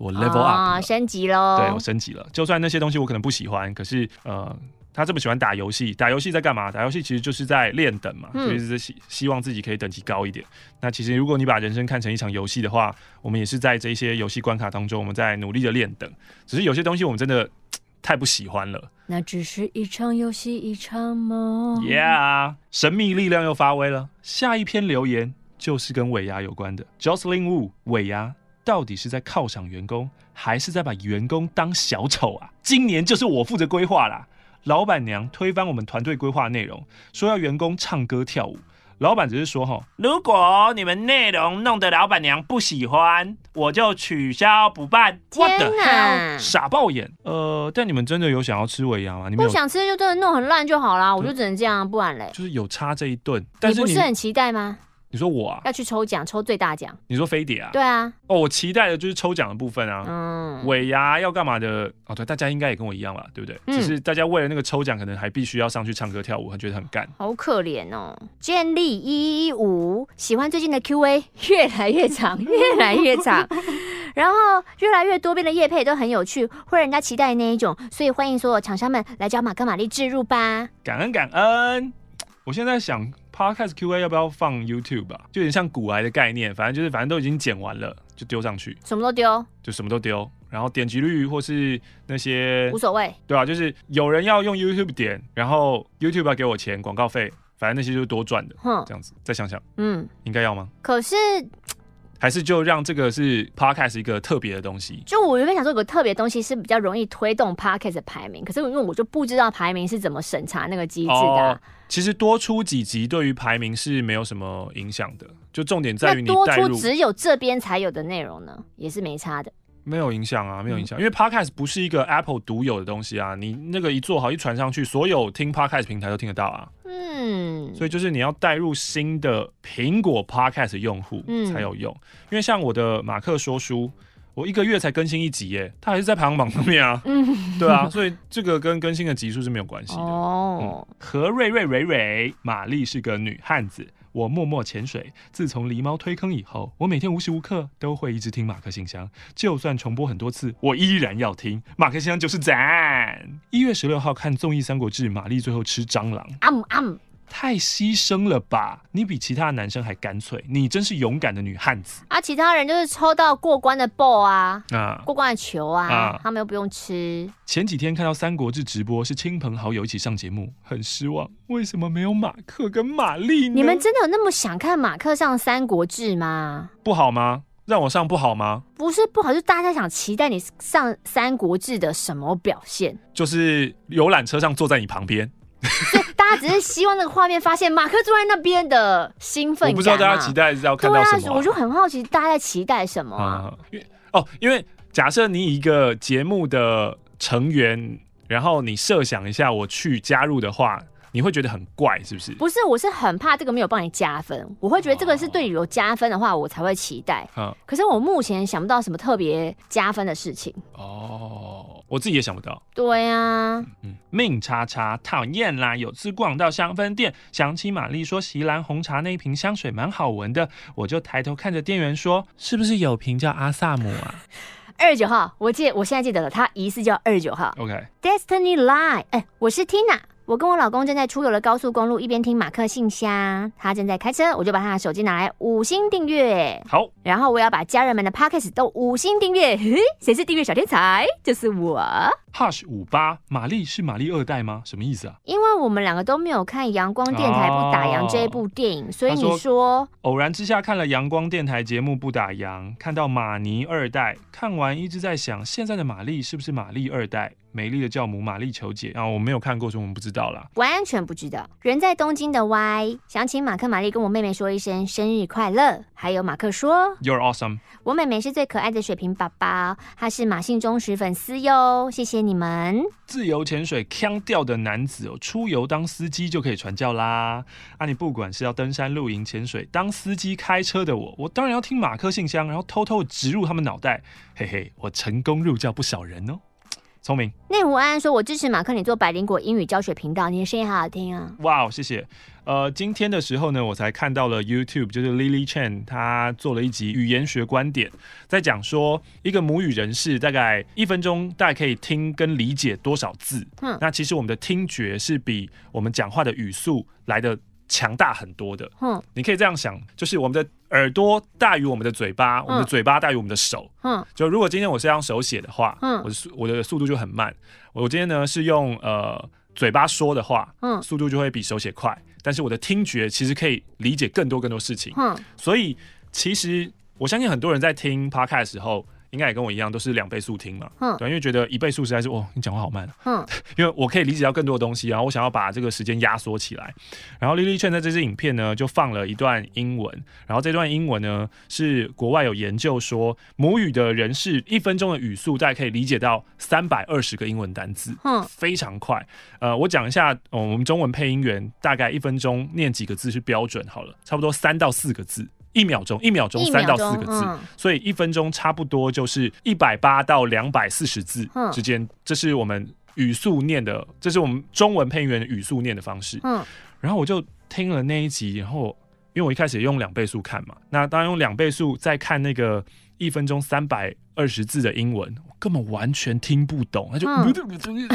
我 level up，、哦、升级喽。对，我升级了。就算那些东西我可能不喜欢，可是呃。他这么喜欢打游戏，打游戏在干嘛？打游戏其实就是在练等嘛，所以是希希望自己可以等级高一点。那其实如果你把人生看成一场游戏的话，我们也是在这些游戏关卡当中，我们在努力的练等。只是有些东西我们真的 *tsk* 太不喜欢了。那只是一场游戏，一场梦。Yeah，神秘力量又发威了。下一篇留言就是跟尾牙有关的。Jocelyn Wu，尾牙到底是在犒赏员工，还是在把员工当小丑啊？今年就是我负责规划啦。老板娘推翻我们团队规划内容，说要员工唱歌跳舞。老板只是说：“哈，如果你们内容弄得老板娘不喜欢，我就取消不办。”天，傻爆眼！呃，但你们真的有想要吃尾牙吗？你们不想吃就真的弄很烂就好啦，我就只能这样，不然嘞。就是有差这一顿，但是你，你不是很期待吗？你说我啊，要去抽奖，抽最大奖。你说飞碟啊？对啊。哦，我期待的就是抽奖的部分啊。嗯。尾牙要干嘛的？哦，对，大家应该也跟我一样吧，对不对？嗯。只是大家为了那个抽奖，可能还必须要上去唱歌跳舞，觉得很干。好可怜哦。建立一一五，喜欢最近的 Q&A *laughs* 越来越长，越来越长，然后越来越多变的业配都很有趣，会让人家期待的那一种，所以欢迎所有厂商们来找马克玛丽置入吧。感恩感恩。我现在想。Podcast Q&A 要不要放 YouTube 吧？就有点像古癌的概念，反正就是反正都已经剪完了，就丢上去，什么都丢，就什么都丢，然后点击率或是那些无所谓，对啊，就是有人要用 YouTube 点，然后 YouTube 要给我钱广告费，反正那些就是多赚的，哼，这样子，再想想，嗯，应该要吗？可是。还是就让这个是 podcast 一个特别的东西。就我原本想说有个特别东西是比较容易推动 podcast 的排名，可是因为我就不知道排名是怎么审查那个机制的、啊哦。其实多出几集对于排名是没有什么影响的，就重点在于你多出只有这边才有的内容呢，也是没差的。没有影响啊，没有影响，因为 podcast 不是一个 Apple 独有的东西啊，你那个一做好一传上去，所有听 podcast 平台都听得到啊。嗯，所以就是你要带入新的苹果 podcast 用户才有用，嗯、因为像我的马克说书，我一个月才更新一集耶，它还是在排行榜上面啊。*laughs* 嗯，对啊，所以这个跟更新的集数是没有关系的。哦，嗯、何瑞瑞蕊蕊，玛丽是个女汉子。我默默潜水。自从狸猫推坑以后，我每天无时无刻都会一直听马克信箱，就算重播很多次，我依然要听。马克信箱就是赞。一月十六号看综艺《三国志》，玛丽最后吃蟑螂。嗯嗯太牺牲了吧！你比其他男生还干脆，你真是勇敢的女汉子啊！其他人就是抽到过关的 ball 啊，啊，过关的球啊，啊，他们又不用吃。前几天看到《三国志》直播，是亲朋好友一起上节目，很失望。为什么没有马克跟玛丽呢？你们真的有那么想看马克上《三国志》吗？不好吗？让我上不好吗？不是不好，就是大家想期待你上《三国志》的什么表现？就是游览车上坐在你旁边。*laughs* 大家只是希望那个画面发现马克坐在那边的兴奋感。我不知道大家期待是要看到什么、我就很好奇大家在期待什么、啊嗯。因为哦，因为假设你一个节目的成员，然后你设想一下我去加入的话。你会觉得很怪，是不是？不是，我是很怕这个没有帮你加分。我会觉得这个是对你有加分的话，我才会期待。嗯，可是我目前想不到什么特别加分的事情。哦，我自己也想不到。对啊，嗯，命叉叉讨厌啦！有次逛到香氛店，想起玛丽说席兰红茶那一瓶香水蛮好闻的，我就抬头看着店员说：“是不是有瓶叫阿萨姆啊？” *laughs* 二十九号，我记，我现在记得了，他疑似叫二十九号。OK，Destiny Line，哎，我是 Tina。我跟我老公正在出游的高速公路，一边听马克信箱，他正在开车，我就把他的手机拿来五星订阅。好，然后我要把家人们的 Podcast 都五星订阅。嘿，谁是订阅小天才？就是我。Hush 五八，玛丽是玛丽二代吗？什么意思啊？因为我们两个都没有看《阳光电台不打烊》这一部电影，哦、所以你说，说偶然之下看了《阳光电台》节目不打烊，看到玛尼二代，看完一直在想，现在的玛丽是不是玛丽二代？美丽的教母玛丽求解啊，我没有看过，所以我们不知道。道啦，完全不知道。人在东京的 Y 想请马克玛丽跟我妹妹说一声生日快乐。还有马克说，You're awesome。我妹妹是最可爱的水瓶宝宝，她是马信忠实粉丝哟，谢谢你们。自由潜水腔调的男子哦，出游当司机就可以传教啦。啊，你不管是要登山、露营、潜水，当司机开车的我，我当然要听马克信箱，然后偷偷植入他们脑袋。嘿嘿，我成功入教不少人哦。聪明。内湖安安说：“我支持马克，你做百灵果英语教学频道，你的声音好好听啊！”哇，谢谢。呃，今天的时候呢，我才看到了 YouTube，就是 Lily Chen 她做了一集语言学观点，在讲说一个母语人士大概一分钟大概可以听跟理解多少字。嗯，那其实我们的听觉是比我们讲话的语速来的强大很多的。嗯，你可以这样想，就是我们的。耳朵大于我们的嘴巴，嗯、我们的嘴巴大于我们的手。嗯，就如果今天我是用手写的话，嗯，我的速我的速度就很慢。我今天呢是用呃嘴巴说的话，嗯，速度就会比手写快。但是我的听觉其实可以理解更多更多事情。嗯，所以其实我相信很多人在听 Podcast 的时候。应该也跟我一样，都是两倍速听嘛。嗯，对，因为觉得一倍速实在是，哦，你讲话好慢啊。嗯，*laughs* 因为我可以理解到更多的东西，然后我想要把这个时间压缩起来。然后 Lily Chen 在这支影片呢，就放了一段英文。然后这段英文呢，是国外有研究说，母语的人士一分钟的语速，大概可以理解到三百二十个英文单字。嗯，非常快。呃，我讲一下，哦，我们中文配音员大概一分钟念几个字是标准好了，差不多三到四个字。一秒钟，一秒钟三到四个字，嗯、所以一分钟差不多就是一百八到两百四十字之间。嗯、这是我们语速念的，这是我们中文配音员语速念的方式。嗯，然后我就听了那一集，然后因为我一开始也用两倍速看嘛，那当然用两倍速再看那个一分钟三百二十字的英文，我根本完全听不懂，他就很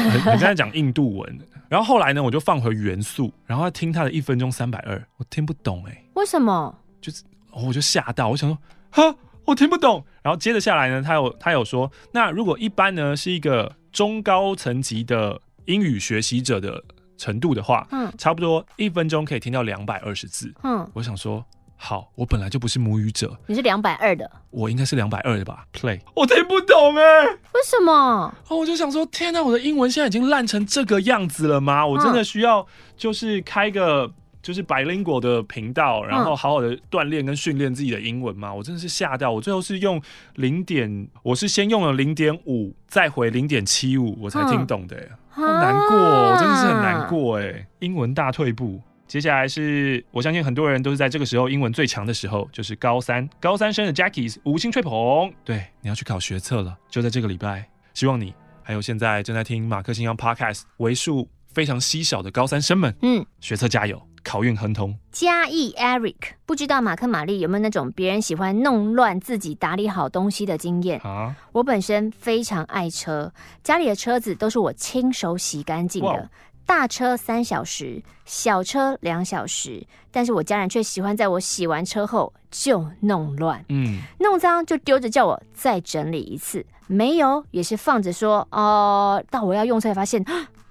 很像在讲印度文。然后后来呢，我就放回原速，然后要听他的一分钟三百二，我听不懂哎、欸，为什么？就是。我就吓到，我想说，哈，我听不懂。然后接着下来呢，他有他有说，那如果一般呢是一个中高层级的英语学习者的程度的话，嗯，差不多一分钟可以听到两百二十字。嗯，我想说，好，我本来就不是母语者，你是两百二的，我应该是两百二的吧？Play，我听不懂哎、欸，为什么？哦我就想说，天哪，我的英文现在已经烂成这个样子了吗？我真的需要就是开个。就是 bilingual 的频道，然后好好的锻炼跟训练自己的英文嘛。嗯、我真的是吓到，我最后是用零点，我是先用了零点五，再回零点七五，我才听懂的、好难过、哦，我真的是很难过哎、欸，英文大退步。接下来是我相信很多人都是在这个时候英文最强的时候，就是高三，高三生的 Jackie 五星吹捧。对，你要去考学测了，就在这个礼拜。希望你还有现在正在听马克信箱 Podcast 为数非常稀少的高三生们，嗯，学测加油。考运亨通。嘉义 Eric 不知道马克玛丽有没有那种别人喜欢弄乱自己打理好东西的经验啊？我本身非常爱车，家里的车子都是我亲手洗干净的。大车三小时，小车两小时，但是我家人却喜欢在我洗完车后就弄乱，嗯，弄脏就丢着叫我再整理一次，没有也是放着说哦、呃，到我要用才发现。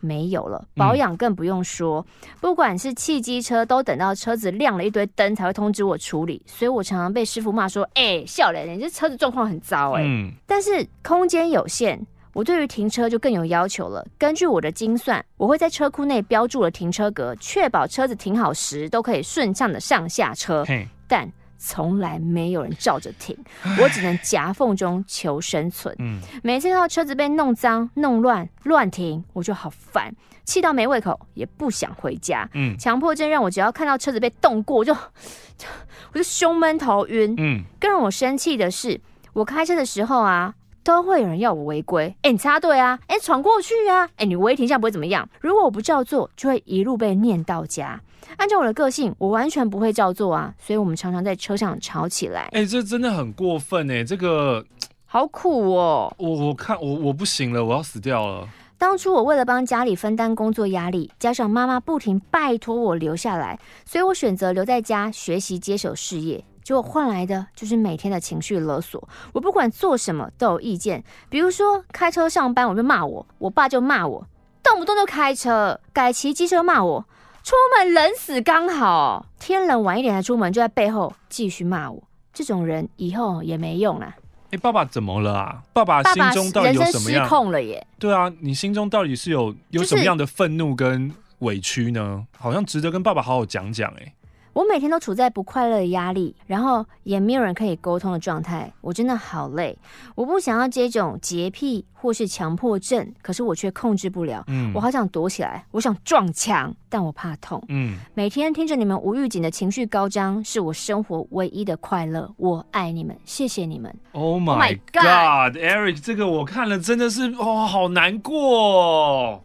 没有了，保养更不用说。嗯、不管是汽机车，都等到车子亮了一堆灯才会通知我处理。所以我常常被师傅骂说：“哎、欸，笑脸，你这车子状况很糟哎、欸。嗯”但是空间有限，我对于停车就更有要求了。根据我的精算，我会在车库内标注了停车格，确保车子停好时都可以顺畅的上下车。但从来没有人照着停，我只能夹缝中求生存。嗯，每次看到车子被弄脏、弄乱、乱停，我就好烦，气到没胃口，也不想回家。嗯，强迫症让我只要看到车子被动过，我就 *sighs* 我就胸闷头晕。嗯，更让我生气的是，我开车的时候啊，都会有人要我违规。哎，你插队啊！哎，闯过去啊！哎，你违停下不会怎么样。如果我不照做，就会一路被念到家。按照我的个性，我完全不会照做啊，所以我们常常在车上吵起来。哎、欸，这真的很过分哎，这个 *tsk* 好苦哦。我我看我我不行了，我要死掉了。当初我为了帮家里分担工作压力，加上妈妈不停拜托我留下来，所以我选择留在家学习接手事业。结果换来的就是每天的情绪勒索。我不管做什么都有意见，比如说开车上班，我就骂我，我爸就骂我，动不动就开车，改骑机车骂我。出门冷死刚好，天冷晚一点才出门，就在背后继续骂我。这种人以后也没用了。哎、欸，爸爸怎么了啊？爸爸心中到底有什么样？失控了耶？对啊，你心中到底是有有什么样的愤怒跟委屈呢？好像值得跟爸爸好好讲讲哎。我每天都处在不快乐的压力，然后也没有人可以沟通的状态，我真的好累。我不想要这种洁癖或是强迫症，可是我却控制不了。嗯，我好想躲起来，我想撞墙，但我怕痛。嗯，每天听着你们无预警的情绪高涨，是我生活唯一的快乐。我爱你们，谢谢你们。Oh my God，Eric，这个我看了真的是哦，好难过。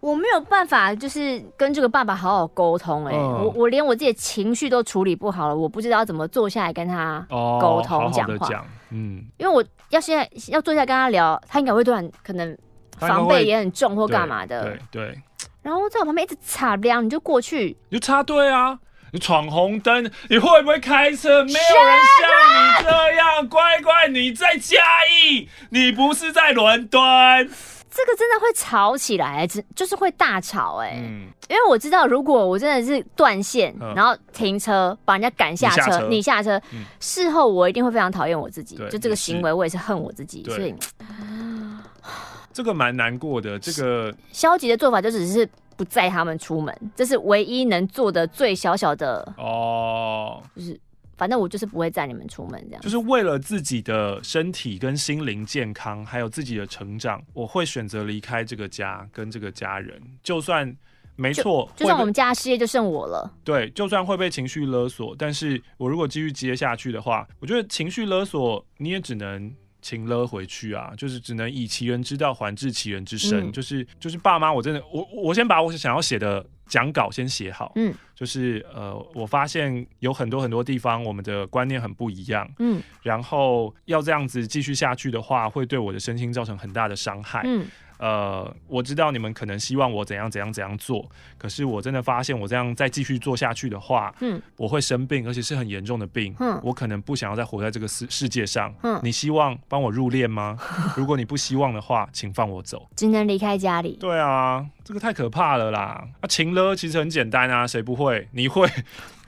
我没有办法，就是跟这个爸爸好好沟通、欸。哎、嗯，我我连我自己的情绪都处理不好了，我不知道怎么坐下来跟他沟通讲话。哦、嗯，因为我要现在要坐下来跟他聊，他应该会突然可能防备也很重或干嘛的。对对。对然后在我旁边一直擦亮，你就过去，你就插队啊！你闯红灯，你会不会开车？没有人像你这样乖乖。你在嘉义，你不是在伦敦。这个真的会吵起来，就是会大吵哎，嗯、因为我知道，如果我真的是断线，嗯、然后停车把人家赶下车，你下车，下车嗯、事后我一定会非常讨厌我自己，就这个行为我也是恨我自己，所以。*sighs* 这个蛮难过的。这个消极的做法就只是不载他们出门，这是唯一能做的最小小的哦，就是。反正我就是不会载你们出门，这样就是为了自己的身体跟心灵健康，还有自己的成长，我会选择离开这个家跟这个家人。就算没错，就，算我们家事业就剩我了，对，就算会被情绪勒索，但是我如果继续接下去的话，我觉得情绪勒索你也只能情勒回去啊，就是只能以其人之道还治其人之身，嗯、就是就是爸妈，我真的我我先把我想要写的。讲稿先写好，嗯，就是呃，我发现有很多很多地方我们的观念很不一样，嗯，然后要这样子继续下去的话，会对我的身心造成很大的伤害，嗯。呃，我知道你们可能希望我怎样怎样怎样做，可是我真的发现我这样再继续做下去的话，嗯，我会生病，而且是很严重的病，嗯，我可能不想要再活在这个世世界上，嗯，你希望帮我入殓吗？*laughs* 如果你不希望的话，请放我走，只能离开家里。对啊，这个太可怕了啦！啊，情了其实很简单啊，谁不会？你会？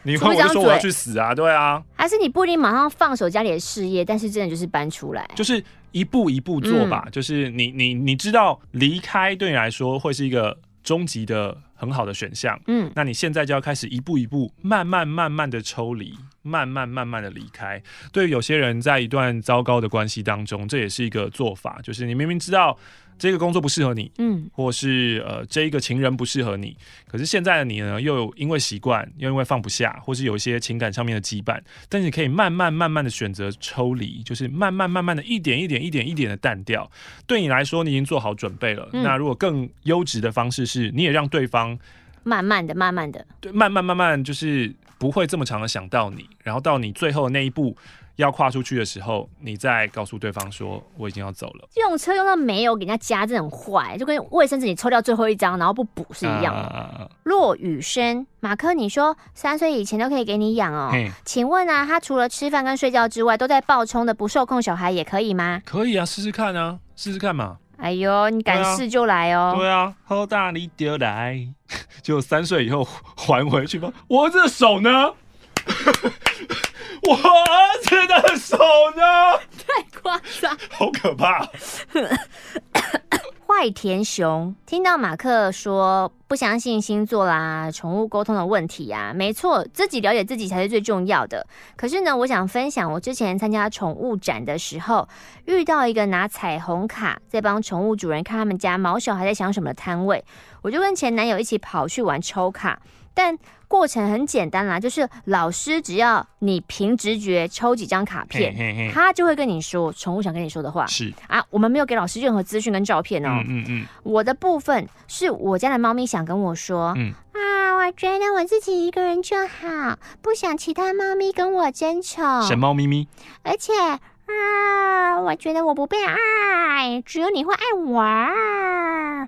你会？我就说我要去死啊！对啊，还是你不一定马上放手家里的事业，但是真的就是搬出来，就是。一步一步做吧，嗯、就是你你你知道离开对你来说会是一个终极的很好的选项，嗯，那你现在就要开始一步一步慢慢慢慢的抽离，慢慢慢慢的离开。对于有些人在一段糟糕的关系当中，这也是一个做法，就是你明明知道。这个工作不适合你，嗯，或是呃，这一个情人不适合你，可是现在的你呢，又有因为习惯，又因为放不下，或是有一些情感上面的羁绊，但是你可以慢慢慢慢的选择抽离，就是慢慢慢慢的一点一点一点一点的淡掉。对你来说，你已经做好准备了。嗯、那如果更优质的方式是，你也让对方慢慢的、慢慢的，对，慢慢慢慢，就是不会这么长的想到你，然后到你最后的那一步。要跨出去的时候，你再告诉对方说我已经要走了。用车用到没有给人家加，这很坏，就跟卫生纸你抽掉最后一张，然后不补是一样的。骆雨生，马克，你说三岁以前都可以给你养哦？嘿请问啊，他除了吃饭跟睡觉之外，都在暴冲的不受控小孩也可以吗？可以啊，试试看啊，试试看嘛。哎呦，你敢试就来哦。对啊，好大力丢来，*laughs* 就三岁以后还回去吧。我这手呢？我儿子的手呢？太夸张，好可怕！*coughs* 坏田熊听到马克说不相信星座啦、宠物沟通的问题啊，没错，自己了解自己才是最重要的。可是呢，我想分享我之前参加宠物展的时候，遇到一个拿彩虹卡在帮宠物主人看他们家毛小孩在想什么的摊位，我就跟前男友一起跑去玩抽卡。但过程很简单啦，就是老师只要你凭直觉抽几张卡片，嘿嘿嘿，他就会跟你说宠物想跟你说的话。是啊，我们没有给老师任何资讯跟照片哦。嗯嗯嗯。我的部分是我家的猫咪想跟我说，嗯啊，我觉得我自己一个人就好，不想其他猫咪跟我争宠。神猫咪咪。而且啊，我觉得我不被爱，只有你会爱我，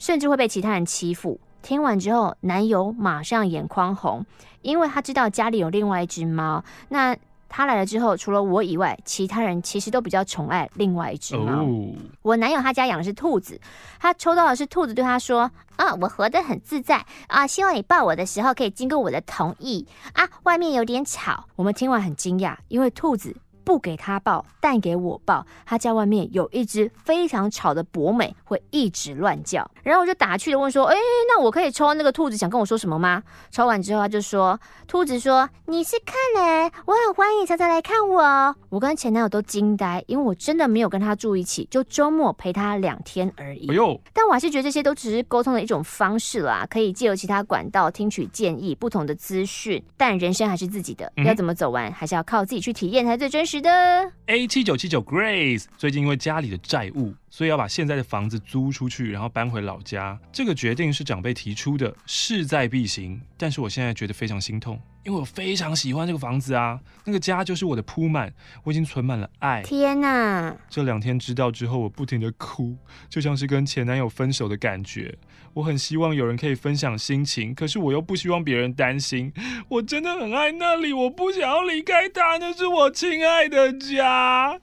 甚至会被其他人欺负。听完之后，男友马上眼眶红，因为他知道家里有另外一只猫。那他来了之后，除了我以外，其他人其实都比较宠爱另外一只猫。哦、我男友他家养的是兔子，他抽到的是兔子，对他说：“啊，我活得很自在啊，希望你抱我的时候可以经过我的同意啊。”外面有点吵，我们听完很惊讶，因为兔子不给他抱，但给我抱。他家外面有一只非常吵的博美，会一直乱叫。然后我就打趣的问说：“哎，那我可以抽那个兔子，想跟我说什么吗？”抽完之后，他就说：“兔子说你是看人，我很欢迎常常来看我。”我跟前男友都惊呆，因为我真的没有跟他住一起，就周末陪他两天而已。哎呦！但我还是觉得这些都只是沟通的一种方式啦，可以借由其他管道听取建议、不同的资讯，但人生还是自己的，要怎么走完，还是要靠自己去体验才最真实。是的，A 七九七九 Grace 最近因为家里的债务，所以要把现在的房子租出去，然后搬回老家。这个决定是长辈提出的，势在必行。但是我现在觉得非常心痛，因为我非常喜欢这个房子啊，那个家就是我的铺满，我已经存满了爱。天哪！这两天知道之后，我不停的哭，就像是跟前男友分手的感觉。我很希望有人可以分享心情，可是我又不希望别人担心。我真的很爱那里，我不想要离开它，那是我亲爱的家。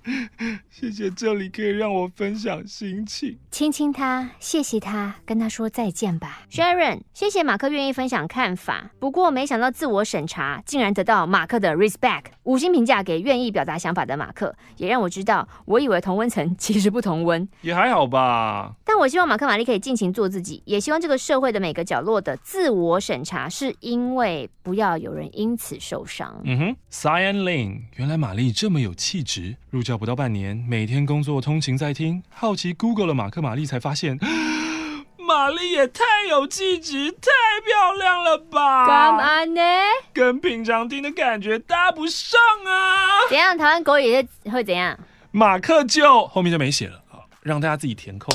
谢谢这里可以让我分享心情，亲亲他，谢谢他，跟他说再见吧。Sharon，谢谢马克愿意分享看法，不过没想到自我审查竟然得到马克的 respect，五星评价给愿意表达想法的马克，也让我知道，我以为同温层其实不同温，也还好吧。但我希望马克玛丽可以尽情做自己，也希望这个社会的每个角落的自我审查，是因为不要有人因此受伤。嗯哼，Cyan Lin，原来玛丽这么有气质。入教不到半年，每天工作通勤在听，好奇 Google 了马克玛丽，才发现 *gasps* 玛丽也太有气质，太漂亮了吧？干嘛呢？跟平常听的感觉搭不上啊！怎样？台湾国语会怎样？马克就后面就没写了。让大家自己填空，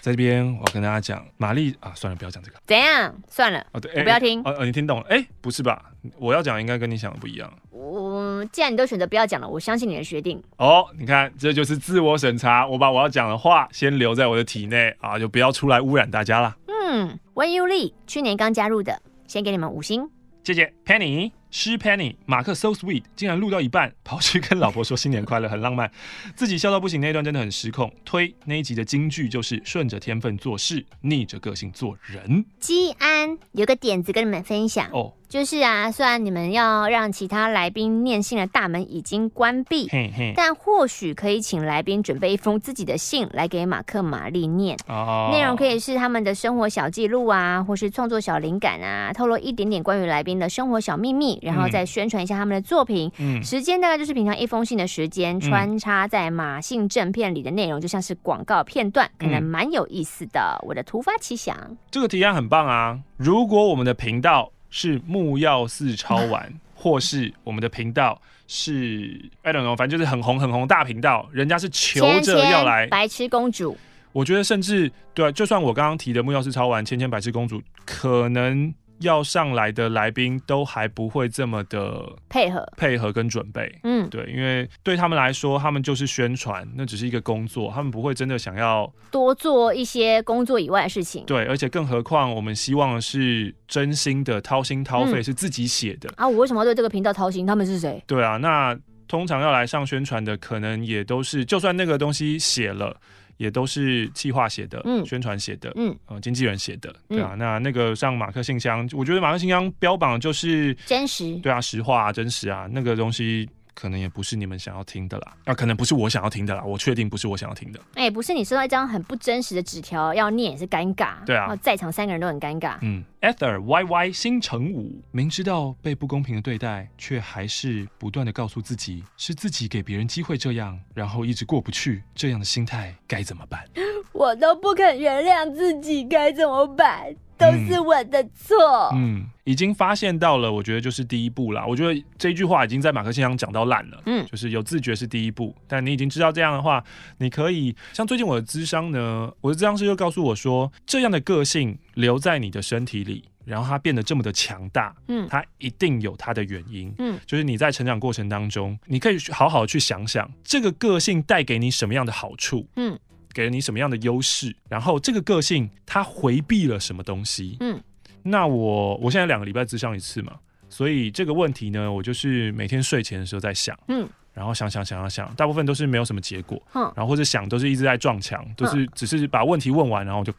在这边我要跟大家讲，玛丽啊，算了，不要讲这个。怎样？算了，哦对，我不要听。哦哦，你听懂了？哎，不是吧？我要讲应该跟你想的不一样。我既然你都选择不要讲了，我相信你的决定。哦，你看，这就是自我审查。我把我要讲的话先留在我的体内啊，就不要出来污染大家了。嗯，When You Lee，去年刚加入的，先给你们五星。谢谢 Penny。诗 Penny 马克 so sweet，竟然录到一半跑去跟老婆说新年快乐，很浪漫，自己笑到不行，那一段真的很失控。推那一集的金句就是顺着天分做事，逆着个性做人。基安有个点子跟你们分享哦。就是啊，虽然你们要让其他来宾念信的大门已经关闭，嘿嘿，但或许可以请来宾准备一封自己的信来给马克玛丽念。哦，内容可以是他们的生活小记录啊，或是创作小灵感啊，透露一点点关于来宾的生活小秘密，然后再宣传一下他们的作品。嗯，时间大概就是平常一封信的时间，穿插在马信正片里的内容就像是广告片段，可能蛮有意思的。我的突发奇想，这个提案很棒啊！如果我们的频道。是木曜四超玩，*laughs* 或是我们的频道是 I don't know，反正就是很红很红大频道，人家是求着要来白痴公主。我觉得甚至对啊，就算我刚刚提的木曜四超玩，千千白痴公主，可能。要上来的来宾都还不会这么的配合、配合跟准备，嗯，对，因为对他们来说，他们就是宣传，那只是一个工作，他们不会真的想要多做一些工作以外的事情。对，而且更何况，我们希望的是真心的掏心掏肺，是自己写的、嗯、啊！我为什么要对这个频道掏心？他们是谁？对啊，那通常要来上宣传的，可能也都是，就算那个东西写了。也都是企划写的，嗯，宣传写的，嗯，呃，经纪人写的，对啊，嗯、那那个像马克信箱，我觉得马克信箱标榜就是真实，对啊，实话啊，真实啊，那个东西。可能也不是你们想要听的啦，啊，可能不是我想要听的啦，我确定不是我想要听的。哎、欸，不是你收到一张很不真实的纸条要念也是尴尬，对啊，在场三个人都很尴尬。嗯，Ether Y Y 星辰五，明知道被不公平的对待，却还是不断的告诉自己是自己给别人机会这样，然后一直过不去，这样的心态该怎么办？*laughs* 我都不肯原谅自己，该怎么办？都是我的错。嗯，已经发现到了，我觉得就是第一步啦。我觉得这句话已经在马克信箱讲到烂了。嗯，就是有自觉是第一步，但你已经知道这样的话，你可以像最近我的咨商呢，我的咨商师就告诉我说，这样的个性留在你的身体里，然后它变得这么的强大，嗯，它一定有它的原因。嗯，就是你在成长过程当中，你可以好好去想想这个个性带给你什么样的好处。嗯。给了你什么样的优势？然后这个个性他回避了什么东西？嗯，那我我现在两个礼拜咨商一次嘛，所以这个问题呢，我就是每天睡前的时候在想，嗯，然后想想想想想，大部分都是没有什么结果，嗯，然后或者想都是一直在撞墙，都是只是把问题问完，然后就，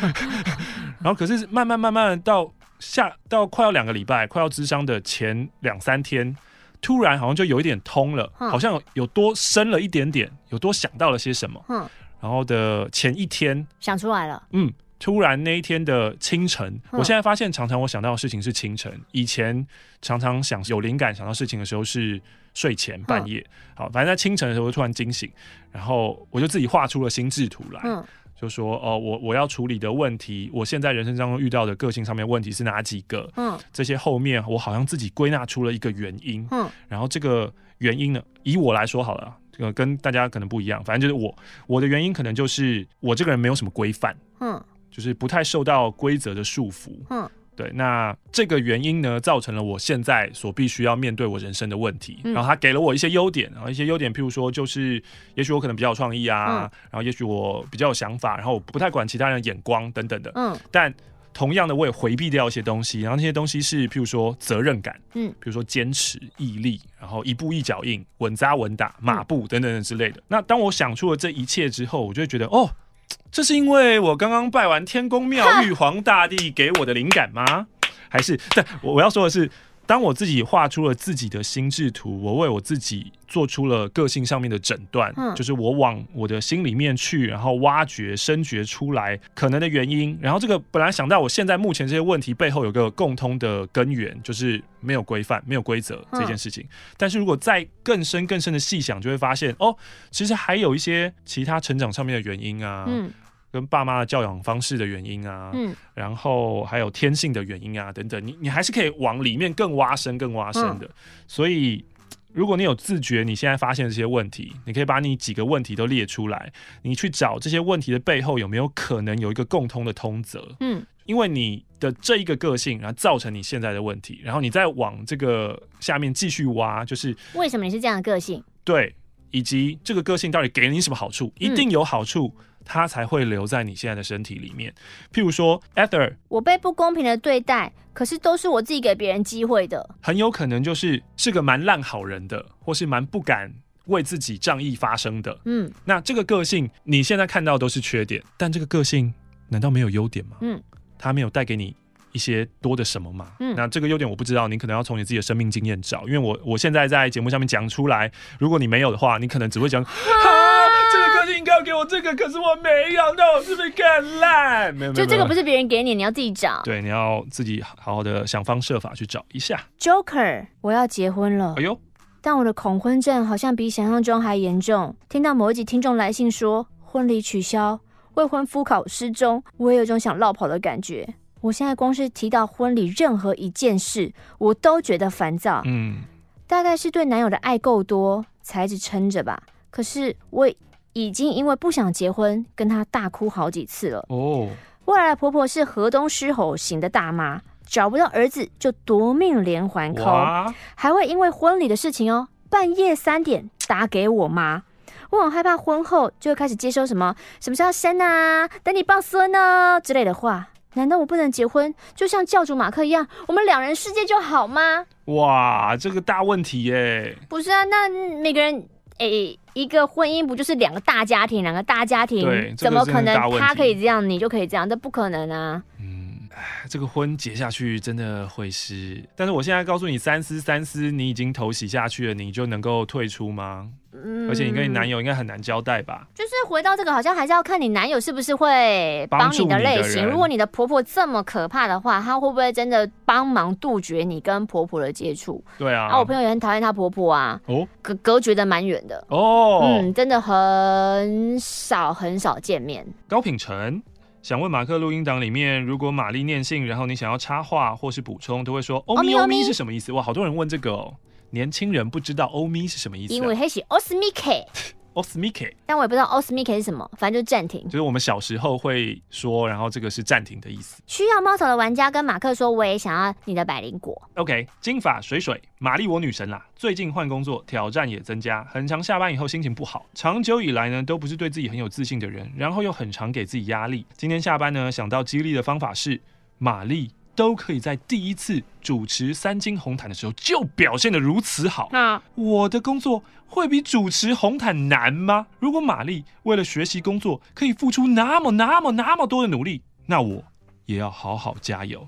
*laughs* 然后可是慢慢慢慢到下到快要两个礼拜，快要咨商的前两三天。突然好像就有一点通了，好像有多深了一点点，有多想到了些什么。嗯，然后的前一天想出来了。嗯，突然那一天的清晨，我现在发现常常我想到的事情是清晨，以前常常想有灵感想到事情的时候是睡前半夜。好，反正在清晨的时候就突然惊醒，然后我就自己画出了心智图来。嗯。就说哦，我我要处理的问题，我现在人生当中遇到的个性上面问题是哪几个？嗯，这些后面我好像自己归纳出了一个原因。嗯，然后这个原因呢，以我来说好了，这个跟大家可能不一样，反正就是我我的原因可能就是我这个人没有什么规范，嗯，就是不太受到规则的束缚，嗯。对，那这个原因呢，造成了我现在所必须要面对我人生的问题。嗯、然后他给了我一些优点，然后一些优点，譬如说，就是也许我可能比较有创意啊，嗯、然后也许我比较有想法，然后我不太管其他人的眼光等等的。嗯。但同样的，我也回避掉一些东西，然后那些东西是譬如说责任感，嗯，比如说坚持、毅力，然后一步一脚印、稳扎稳打、马步等等等之类的。嗯、那当我想出了这一切之后，我就会觉得哦。这是因为我刚刚拜完天公庙，玉皇大帝给我的灵感吗？还是？但我我要说的是，当我自己画出了自己的心智图，我为我自己做出了个性上面的诊断，嗯，就是我往我的心里面去，然后挖掘、深掘出来可能的原因。然后这个本来想到我现在目前这些问题背后有个共通的根源，就是没有规范、没有规则这件事情。但是如果再更深、更深的细想，就会发现哦，其实还有一些其他成长上面的原因啊。嗯。跟爸妈的教养方式的原因啊，嗯，然后还有天性的原因啊，等等，你你还是可以往里面更挖深、更挖深的。嗯、所以，如果你有自觉，你现在发现这些问题，你可以把你几个问题都列出来，你去找这些问题的背后有没有可能有一个共通的通则，嗯，因为你的这一个个性，然后造成你现在的问题，然后你再往这个下面继续挖，就是为什么你是这样的个性？对，以及这个个性到底给了你什么好处？一定有好处。嗯它才会留在你现在的身体里面。譬如说，Ether，我被不公平的对待，可是都是我自己给别人机会的。很有可能就是是个蛮烂好人的，或是蛮不敢为自己仗义发声的。嗯，那这个个性你现在看到都是缺点，但这个个性难道没有优点吗？嗯，他没有带给你一些多的什么吗？嗯，那这个优点我不知道，你可能要从你自己的生命经验找。因为我我现在在节目上面讲出来，如果你没有的话，你可能只会讲。这个个性应该要给我这个，可是我没有，那我是不是更烂？没有，就这个不是别人给你，你要自己找。对，你要自己好好的想方设法去找一下。Joker，我要结婚了。哎呦，但我的恐婚症好像比想象中还严重。听到某一集听众来信说婚礼取消，未婚夫考失踪，我也有种想落跑的感觉。我现在光是提到婚礼任何一件事，我都觉得烦躁。嗯，大概是对男友的爱够多，才一直撑着吧。可是我。已经因为不想结婚，跟他大哭好几次了。哦，未来的婆婆是河东狮吼型的大妈，找不到儿子就夺命连环 call，还会因为婚礼的事情哦，半夜三点打给我妈。我很害怕婚后就会开始接收什么什么时候要生啊，等你抱孙啊之类的话。难道我不能结婚，就像教主马克一样，我们两人世界就好吗？哇，这个大问题耶！不是啊，那每个人。诶、欸，一个婚姻不就是两个大家庭？两个大家庭，怎么可能他可以这样，你就可以这样？这不可能啊！嗯，这个婚结下去真的会是……但是我现在告诉你，三思三思，你已经投洗下去了，你就能够退出吗？嗯，而且你跟你男友应该很难交代吧？就是回到这个，好像还是要看你男友是不是会帮你的类型。如果你的婆婆这么可怕的话，她会不会真的帮忙杜绝你跟婆婆的接触？对啊，啊，我朋友也很讨厌她婆婆啊，哦，隔隔绝的蛮远的哦，嗯，真的很少很少见面。高品成想问马克录音档里面，如果玛丽念信，然后你想要插话或是补充，都会说“欧咪欧咪”是什么意思？哇，好多人问这个哦。年轻人不知道欧咪是什么意思，啊，因为它是奥斯米克，奥斯米克，但我也不知道奥斯米克是什么，反正就是暂停。就是我们小时候会说，然后这个是暂停的意思。需要猫草的玩家跟马克说，我也想要你的百灵果。OK，金发水水，玛丽我女神啦。最近换工作，挑战也增加，很常下班以后心情不好。长久以来呢，都不是对自己很有自信的人，然后又很常给自己压力。今天下班呢，想到激励的方法是玛丽。都可以在第一次主持三金红毯的时候就表现得如此好，那我的工作会比主持红毯难吗？如果玛丽为了学习工作可以付出那么那么那么多的努力，那我也要好好加油。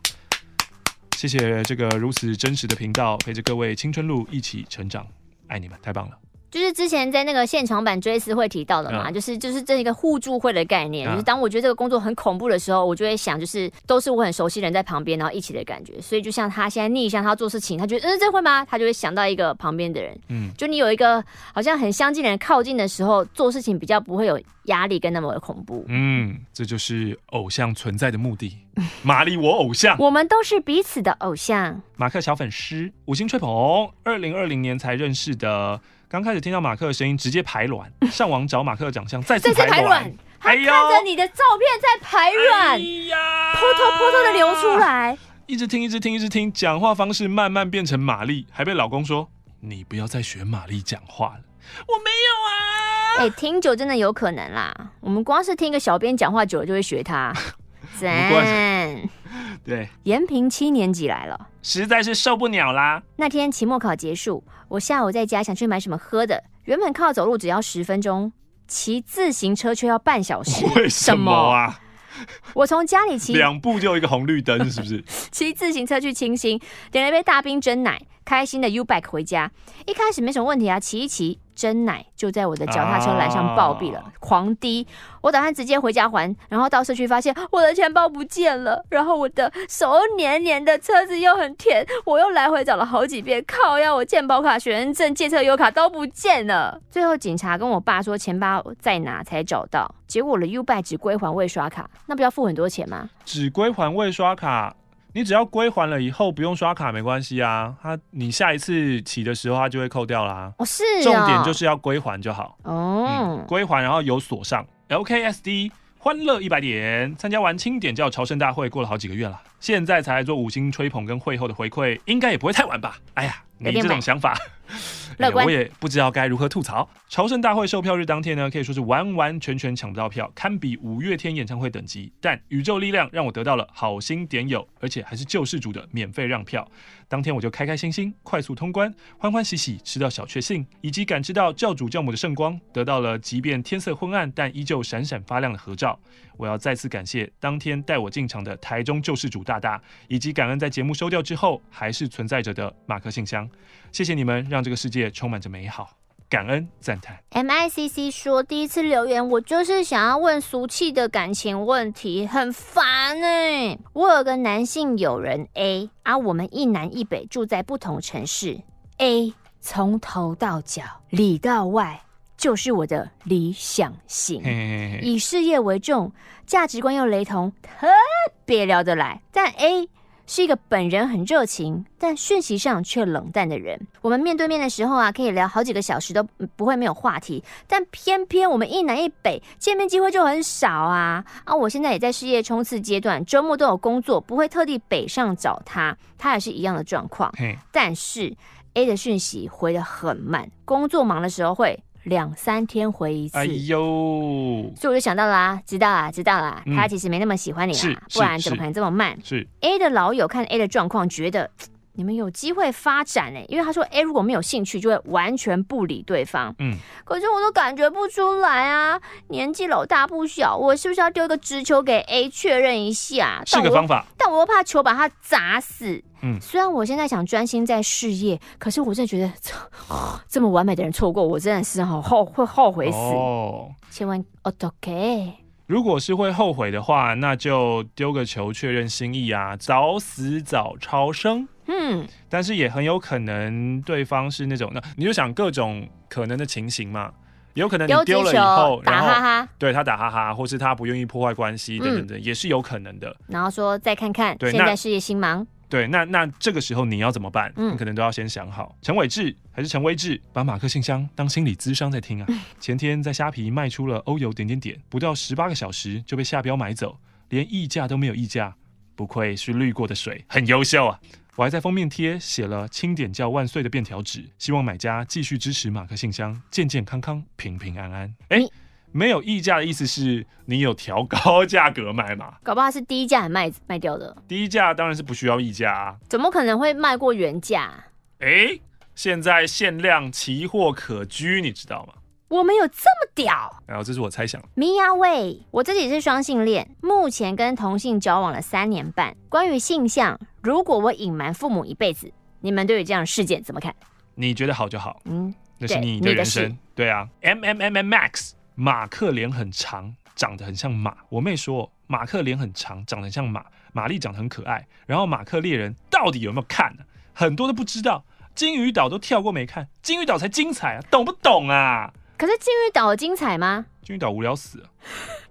谢谢这个如此真实的频道，陪着各位青春路一起成长，爱你们，太棒了。就是之前在那个现场版追思会提到的嘛，嗯、就是就是这一个互助会的概念，嗯、就是当我觉得这个工作很恐怖的时候，我就会想，就是都是我很熟悉的人在旁边，然后一起的感觉。所以就像他现在逆向他做事情，他觉得嗯这会吗？他就会想到一个旁边的人，嗯，就你有一个好像很相近的人靠近的时候，做事情比较不会有压力跟那么的恐怖。嗯，这就是偶像存在的目的。玛丽，我偶像，我们都是彼此的偶像。马克小粉丝，五星吹捧，二零二零年才认识的。刚开始听到马克的声音，直接排卵，*laughs* 上网找马克的长相，再次排卵，还看着你的照片在排卵，哎呀，扑通扑通的流出来，一直听，一直听，一直听，讲话方式慢慢变成玛丽，还被老公说你不要再学玛丽讲话了，我没有啊，哎，听久真的有可能啦，我们光是听一个小编讲话久了就会学他，*laughs* 赞。对，延平七年级来了，实在是受不了啦。那天期末考结束，我下午在家想去买什么喝的，原本靠走路只要十分钟，骑自行车却要半小时。为什么啊？我从家里骑两步就一个红绿灯，是不是？*laughs* 骑自行车去清新，点了一杯大冰真奶，开心的 U bike 回家。一开始没什么问题啊，骑一骑。真奶就在我的脚踏车栏上暴毙了，啊、狂滴。我打算直接回家还，然后到社区发现我的钱包不见了，然后我的手黏黏的，车子又很甜，我又来回找了好几遍，靠要我健保卡、学生证、借车油卡都不见了。最后警察跟我爸说钱包在哪才找到，结果我的 U-Bike 只归还未刷卡，那不要付很多钱吗？只归还未刷卡。你只要归还了以后不用刷卡没关系啊，它你下一次起的时候它就会扣掉啦。哦，是哦，重点就是要归还就好。哦，嗯，归还然后有锁上 LKSD 欢乐一百点，参加完清点叫朝圣大会过了好几个月了，现在才来做五星吹捧跟会后的回馈，应该也不会太晚吧？哎呀，你这种想法。*laughs* 哎、我也不知道该如何吐槽。朝圣大会售票日当天呢，可以说是完完全全抢不到票，堪比五月天演唱会等级。但宇宙力量让我得到了好心点友，而且还是救世主的免费让票。当天我就开开心心快速通关，欢欢喜喜吃到小确幸，以及感知到教主教母的圣光，得到了即便天色昏暗但依旧闪闪发亮的合照。我要再次感谢当天带我进场的台中救世主大大，以及感恩在节目收掉之后还是存在着的马克信箱。谢谢你们，让这个世界充满着美好，感恩赞叹。MICC 说，第一次留言，我就是想要问俗气的感情问题，很烦哎、欸。我有个男性友人 A，而、啊、我们一南一北住在不同城市。A 从头到脚里到外就是我的理想型，以事业为重，价值观又雷同，特别聊得来。但 A 是一个本人很热情，但讯息上却冷淡的人。我们面对面的时候啊，可以聊好几个小时都不会没有话题。但偏偏我们一南一北，见面机会就很少啊！啊，我现在也在事业冲刺阶段，周末都有工作，不会特地北上找他。他也是一样的状况。嘿但是 A 的讯息回得很慢，工作忙的时候会。两三天回一次，哎呦！所以我就想到啦、啊，知道啦、啊，知道啦、啊，嗯、他其实没那么喜欢你啦，不然怎么可能这么慢？是 A 的老友看 A 的状况，觉得你们有机会发展呢、欸，因为他说 A 如果没有兴趣，就会完全不理对方。嗯，可是我都感觉不出来啊，年纪老大不小，我是不是要丢个直球给 A 确认一下？是个方法，但我又怕球把他砸死。嗯，虽然我现在想专心在事业，可是我真的觉得这，*gasps* 这么完美的人错过，我真的是好后会后悔死。哦，千万 OK。如果是会后悔的话，那就丢个球确认心意啊，早死早超生。嗯，但是也很有可能对方是那种，那你就想各种可能的情形嘛，有可能你丢了以后，打哈哈，对他打哈哈，或是他不愿意破坏关系等等等，嗯、也是有可能的。然后说再看看，对现在事业心忙。对，那那这个时候你要怎么办？嗯，你可能都要先想好。陈伟志还是陈威志，把马克信箱当心理咨商在听啊。*laughs* 前天在虾皮卖出了欧游点点点，不到十八个小时就被下标买走，连溢价都没有溢价，不愧是滤过的水，很优秀啊。我还在封面贴写了“清点叫万岁”的便条纸，希望买家继续支持马克信箱，健健康康，平平安安。哎。没有溢价的意思是你有调高价格卖嘛？*laughs* 搞不好是低价卖卖掉的。低价当然是不需要溢价啊。怎么可能会卖过原价？哎，现在限量奇货可居，你知道吗？我们有这么屌？然后这是我猜想。米亚喂，我自己是双性恋，目前跟同性交往了三年半。关于性向。如果我隐瞒父母一辈子，你们对于这样的事件怎么看？你觉得好就好，嗯，那是你的人生。对，对啊，M M M M Max，马克脸很长，长得很像马。我妹说马克脸很长，长得很像马。玛丽长得很可爱。然后马克猎人到底有没有看呢？很多都不知道。金鱼岛都跳过没看，金鱼岛才精彩啊，懂不懂啊？可是金鱼岛精彩吗？金鱼岛无聊死了。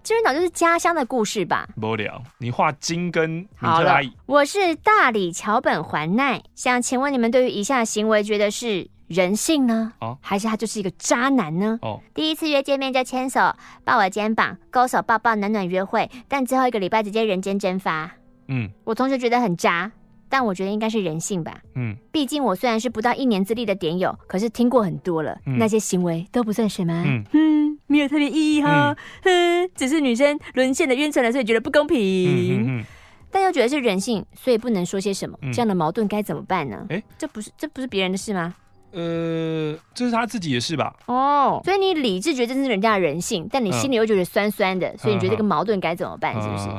金鱼岛就是家乡的故事吧？无聊。你画金跟米特。我是大理桥本环奈，想请问你们对于以下行为觉得是人性呢？哦，还是他就是一个渣男呢？哦，第一次约见面就牵手、抱我肩膀、勾手抱抱、暖暖约会，但最后一个礼拜直接人间蒸发。嗯，我同学觉得很渣。但我觉得应该是人性吧。嗯，毕竟我虽然是不到一年资历的点友，可是听过很多了，嗯、那些行为都不算什么。嗯，嗯没有特别意义哈。嗯，只是女生沦陷的晕船了，所以觉得不公平。嗯嗯嗯、但又觉得是人性，所以不能说些什么。嗯、这样的矛盾该怎么办呢？诶，这不是这不是别人的事吗？呃，这是他自己的事吧？哦，所以你理智觉得这是人家的人性，但你心里又觉得酸酸的，所以你觉得这个矛盾该怎么办？是不是？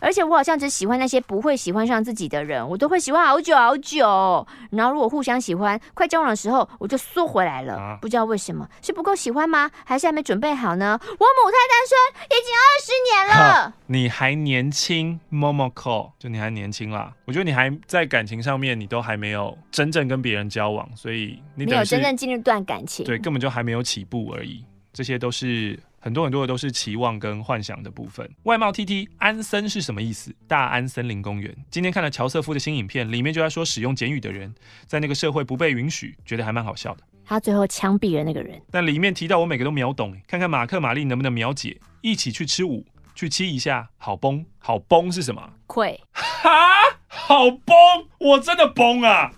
而且我好像只喜欢那些不会喜欢上自己的人，我都会喜欢好久好久。然后如果互相喜欢，快交往的时候，我就缩回来了。不知道为什么，是不够喜欢吗？还是还没准备好呢？我母胎单身已经二十年了。你还年轻，Momoko，就你还年轻啦。我觉得你还在感情上面，你都还没有真正跟别人交往，所以。你没有真正进入一段感情，对，根本就还没有起步而已。这些都是很多很多的，都是期望跟幻想的部分。外貌 TT 安森是什么意思？大安森林公园。今天看了乔瑟夫的新影片，里面就在说使用简语的人在那个社会不被允许，觉得还蛮好笑的。他最后枪毙了那个人，但里面提到我每个都秒懂，看看马克玛丽能不能秒解。一起去吃舞，去亲一下，好崩，好崩是什么？愧哈，好崩，我真的崩啊！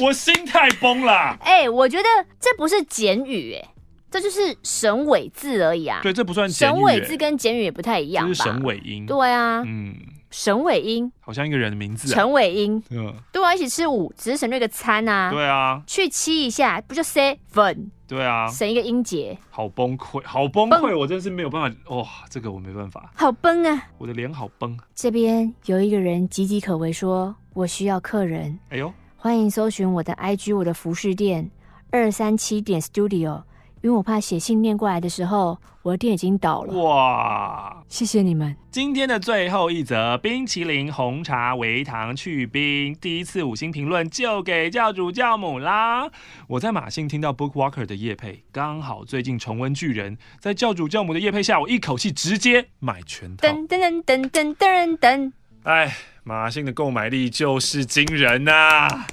我心态崩了。哎、欸，我觉得这不是简语，哎，这就是省尾字而已啊。对，这不算简语。省尾字跟简语也不太一样吧？这是省尾音。对啊，嗯，省尾音，好像一个人的名字、啊。陈尾音，嗯，对啊，一起吃五，只是省略个餐啊。对啊，去七一下，不就 seven？对啊，省一个音节。好崩溃，好崩溃，崩我真是没有办法。哇，这个我没办法。好崩啊！我的脸好崩。这边有一个人岌岌可危，说我需要客人。哎呦。欢迎搜寻我的 IG，我的服饰店二三七点 Studio，因为我怕写信念过来的时候，我的店已经倒了。哇，谢谢你们。今天的最后一则，冰淇淋红茶微糖去冰，第一次五星评论就给教主教母啦。我在马信听到 Bookwalker 的叶配，刚好最近重温巨人，在教主教母的叶配下，我一口气直接买全套。噔噔噔噔噔噔。哎，马信的购买力就是惊人呐、啊！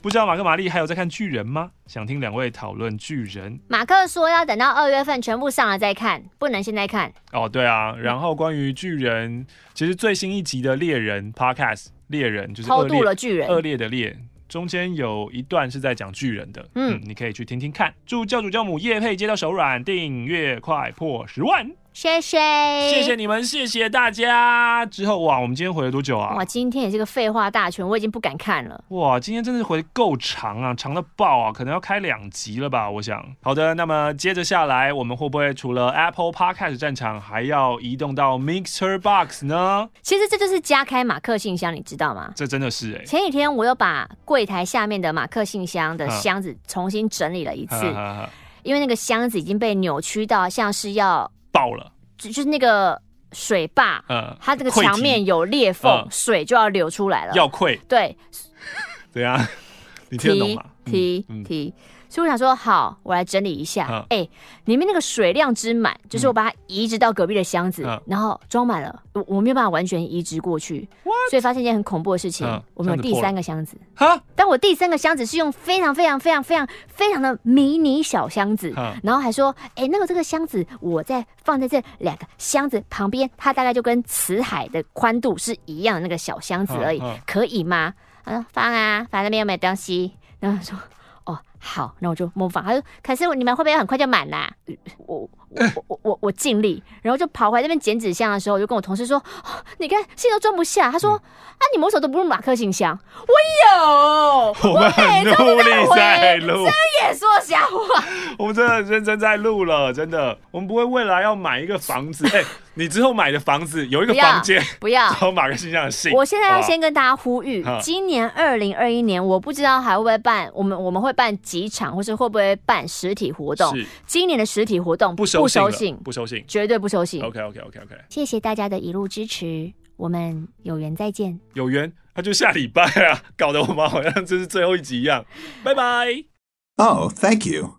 不知道马克、玛丽还有在看巨人吗？想听两位讨论巨人。马克说要等到二月份全部上了再看，不能现在看。哦，对啊。然后关于巨人，嗯、其实最新一集的猎人 Podcast，猎人就是偷渡了巨人，恶劣的猎，中间有一段是在讲巨人的。嗯，嗯，你可以去听听看。祝教主教母叶配接到手软，订阅快破十万。谢谢，谢谢你们，谢谢大家。之后哇，我们今天回了多久啊？哇，今天也是个废话大全，我已经不敢看了。哇，今天真的是回得够长啊，长到爆啊，可能要开两集了吧？我想。好的，那么接着下来，我们会不会除了 Apple Podcast 战场，还要移动到 Mixer Box 呢？其实这就是加开马克信箱，你知道吗？这真的是哎、欸。前几天我又把柜台下面的马克信箱的箱子重新整理了一次，因为那个箱子已经被扭曲到像是要。爆了，就就是那个水坝，嗯，它这个墙面有裂缝，嗯、水就要流出来了，要溃，对，*laughs* 对啊，你听得懂吗？提提。提所以我想说，好，我来整理一下。哎、嗯，里面那个水量之满，就是我把它移植到隔壁的箱子，嗯、然后装满了，我我没有办法完全移植过去。What? 所以发现一件很恐怖的事情，嗯、我们有第三个箱子。哈，但我第三个箱子是用非常非常非常非常非常的迷你小箱子，嗯、然后还说，哎，那个这个箱子，我在放在这两个箱子旁边，它大概就跟辞海的宽度是一样的那个小箱子而已，可以吗？他说，放啊，反正那边又没有东西。然后说。好，那我就模仿。他说：“可是你们会不会很快就满啦？”我我我我我尽力，然后就跑回来那边捡纸箱的时候，我就跟我同事说：“你看信都装不下。”他说：“嗯、啊，你们手都不用马克信箱。”我有，我很努力在录，睁眼说瞎话。我们真的认真在录了，真的。我们不会未来要买一个房子。你之后买的房子有一个房间，不要，然后马克信箱的信。我现在要先跟大家呼吁，今年二零二一年，我不知道还会不会办，我们我们会办几场，或是会不会办实体活动？是，今年的实体活动不收信，不收信，绝对不收信。OK OK OK OK，谢谢大家的一路支持，我们有缘再见。有缘，那就下礼拜啊，搞得我们好像这是最后一集一样。拜拜。Oh, thank you.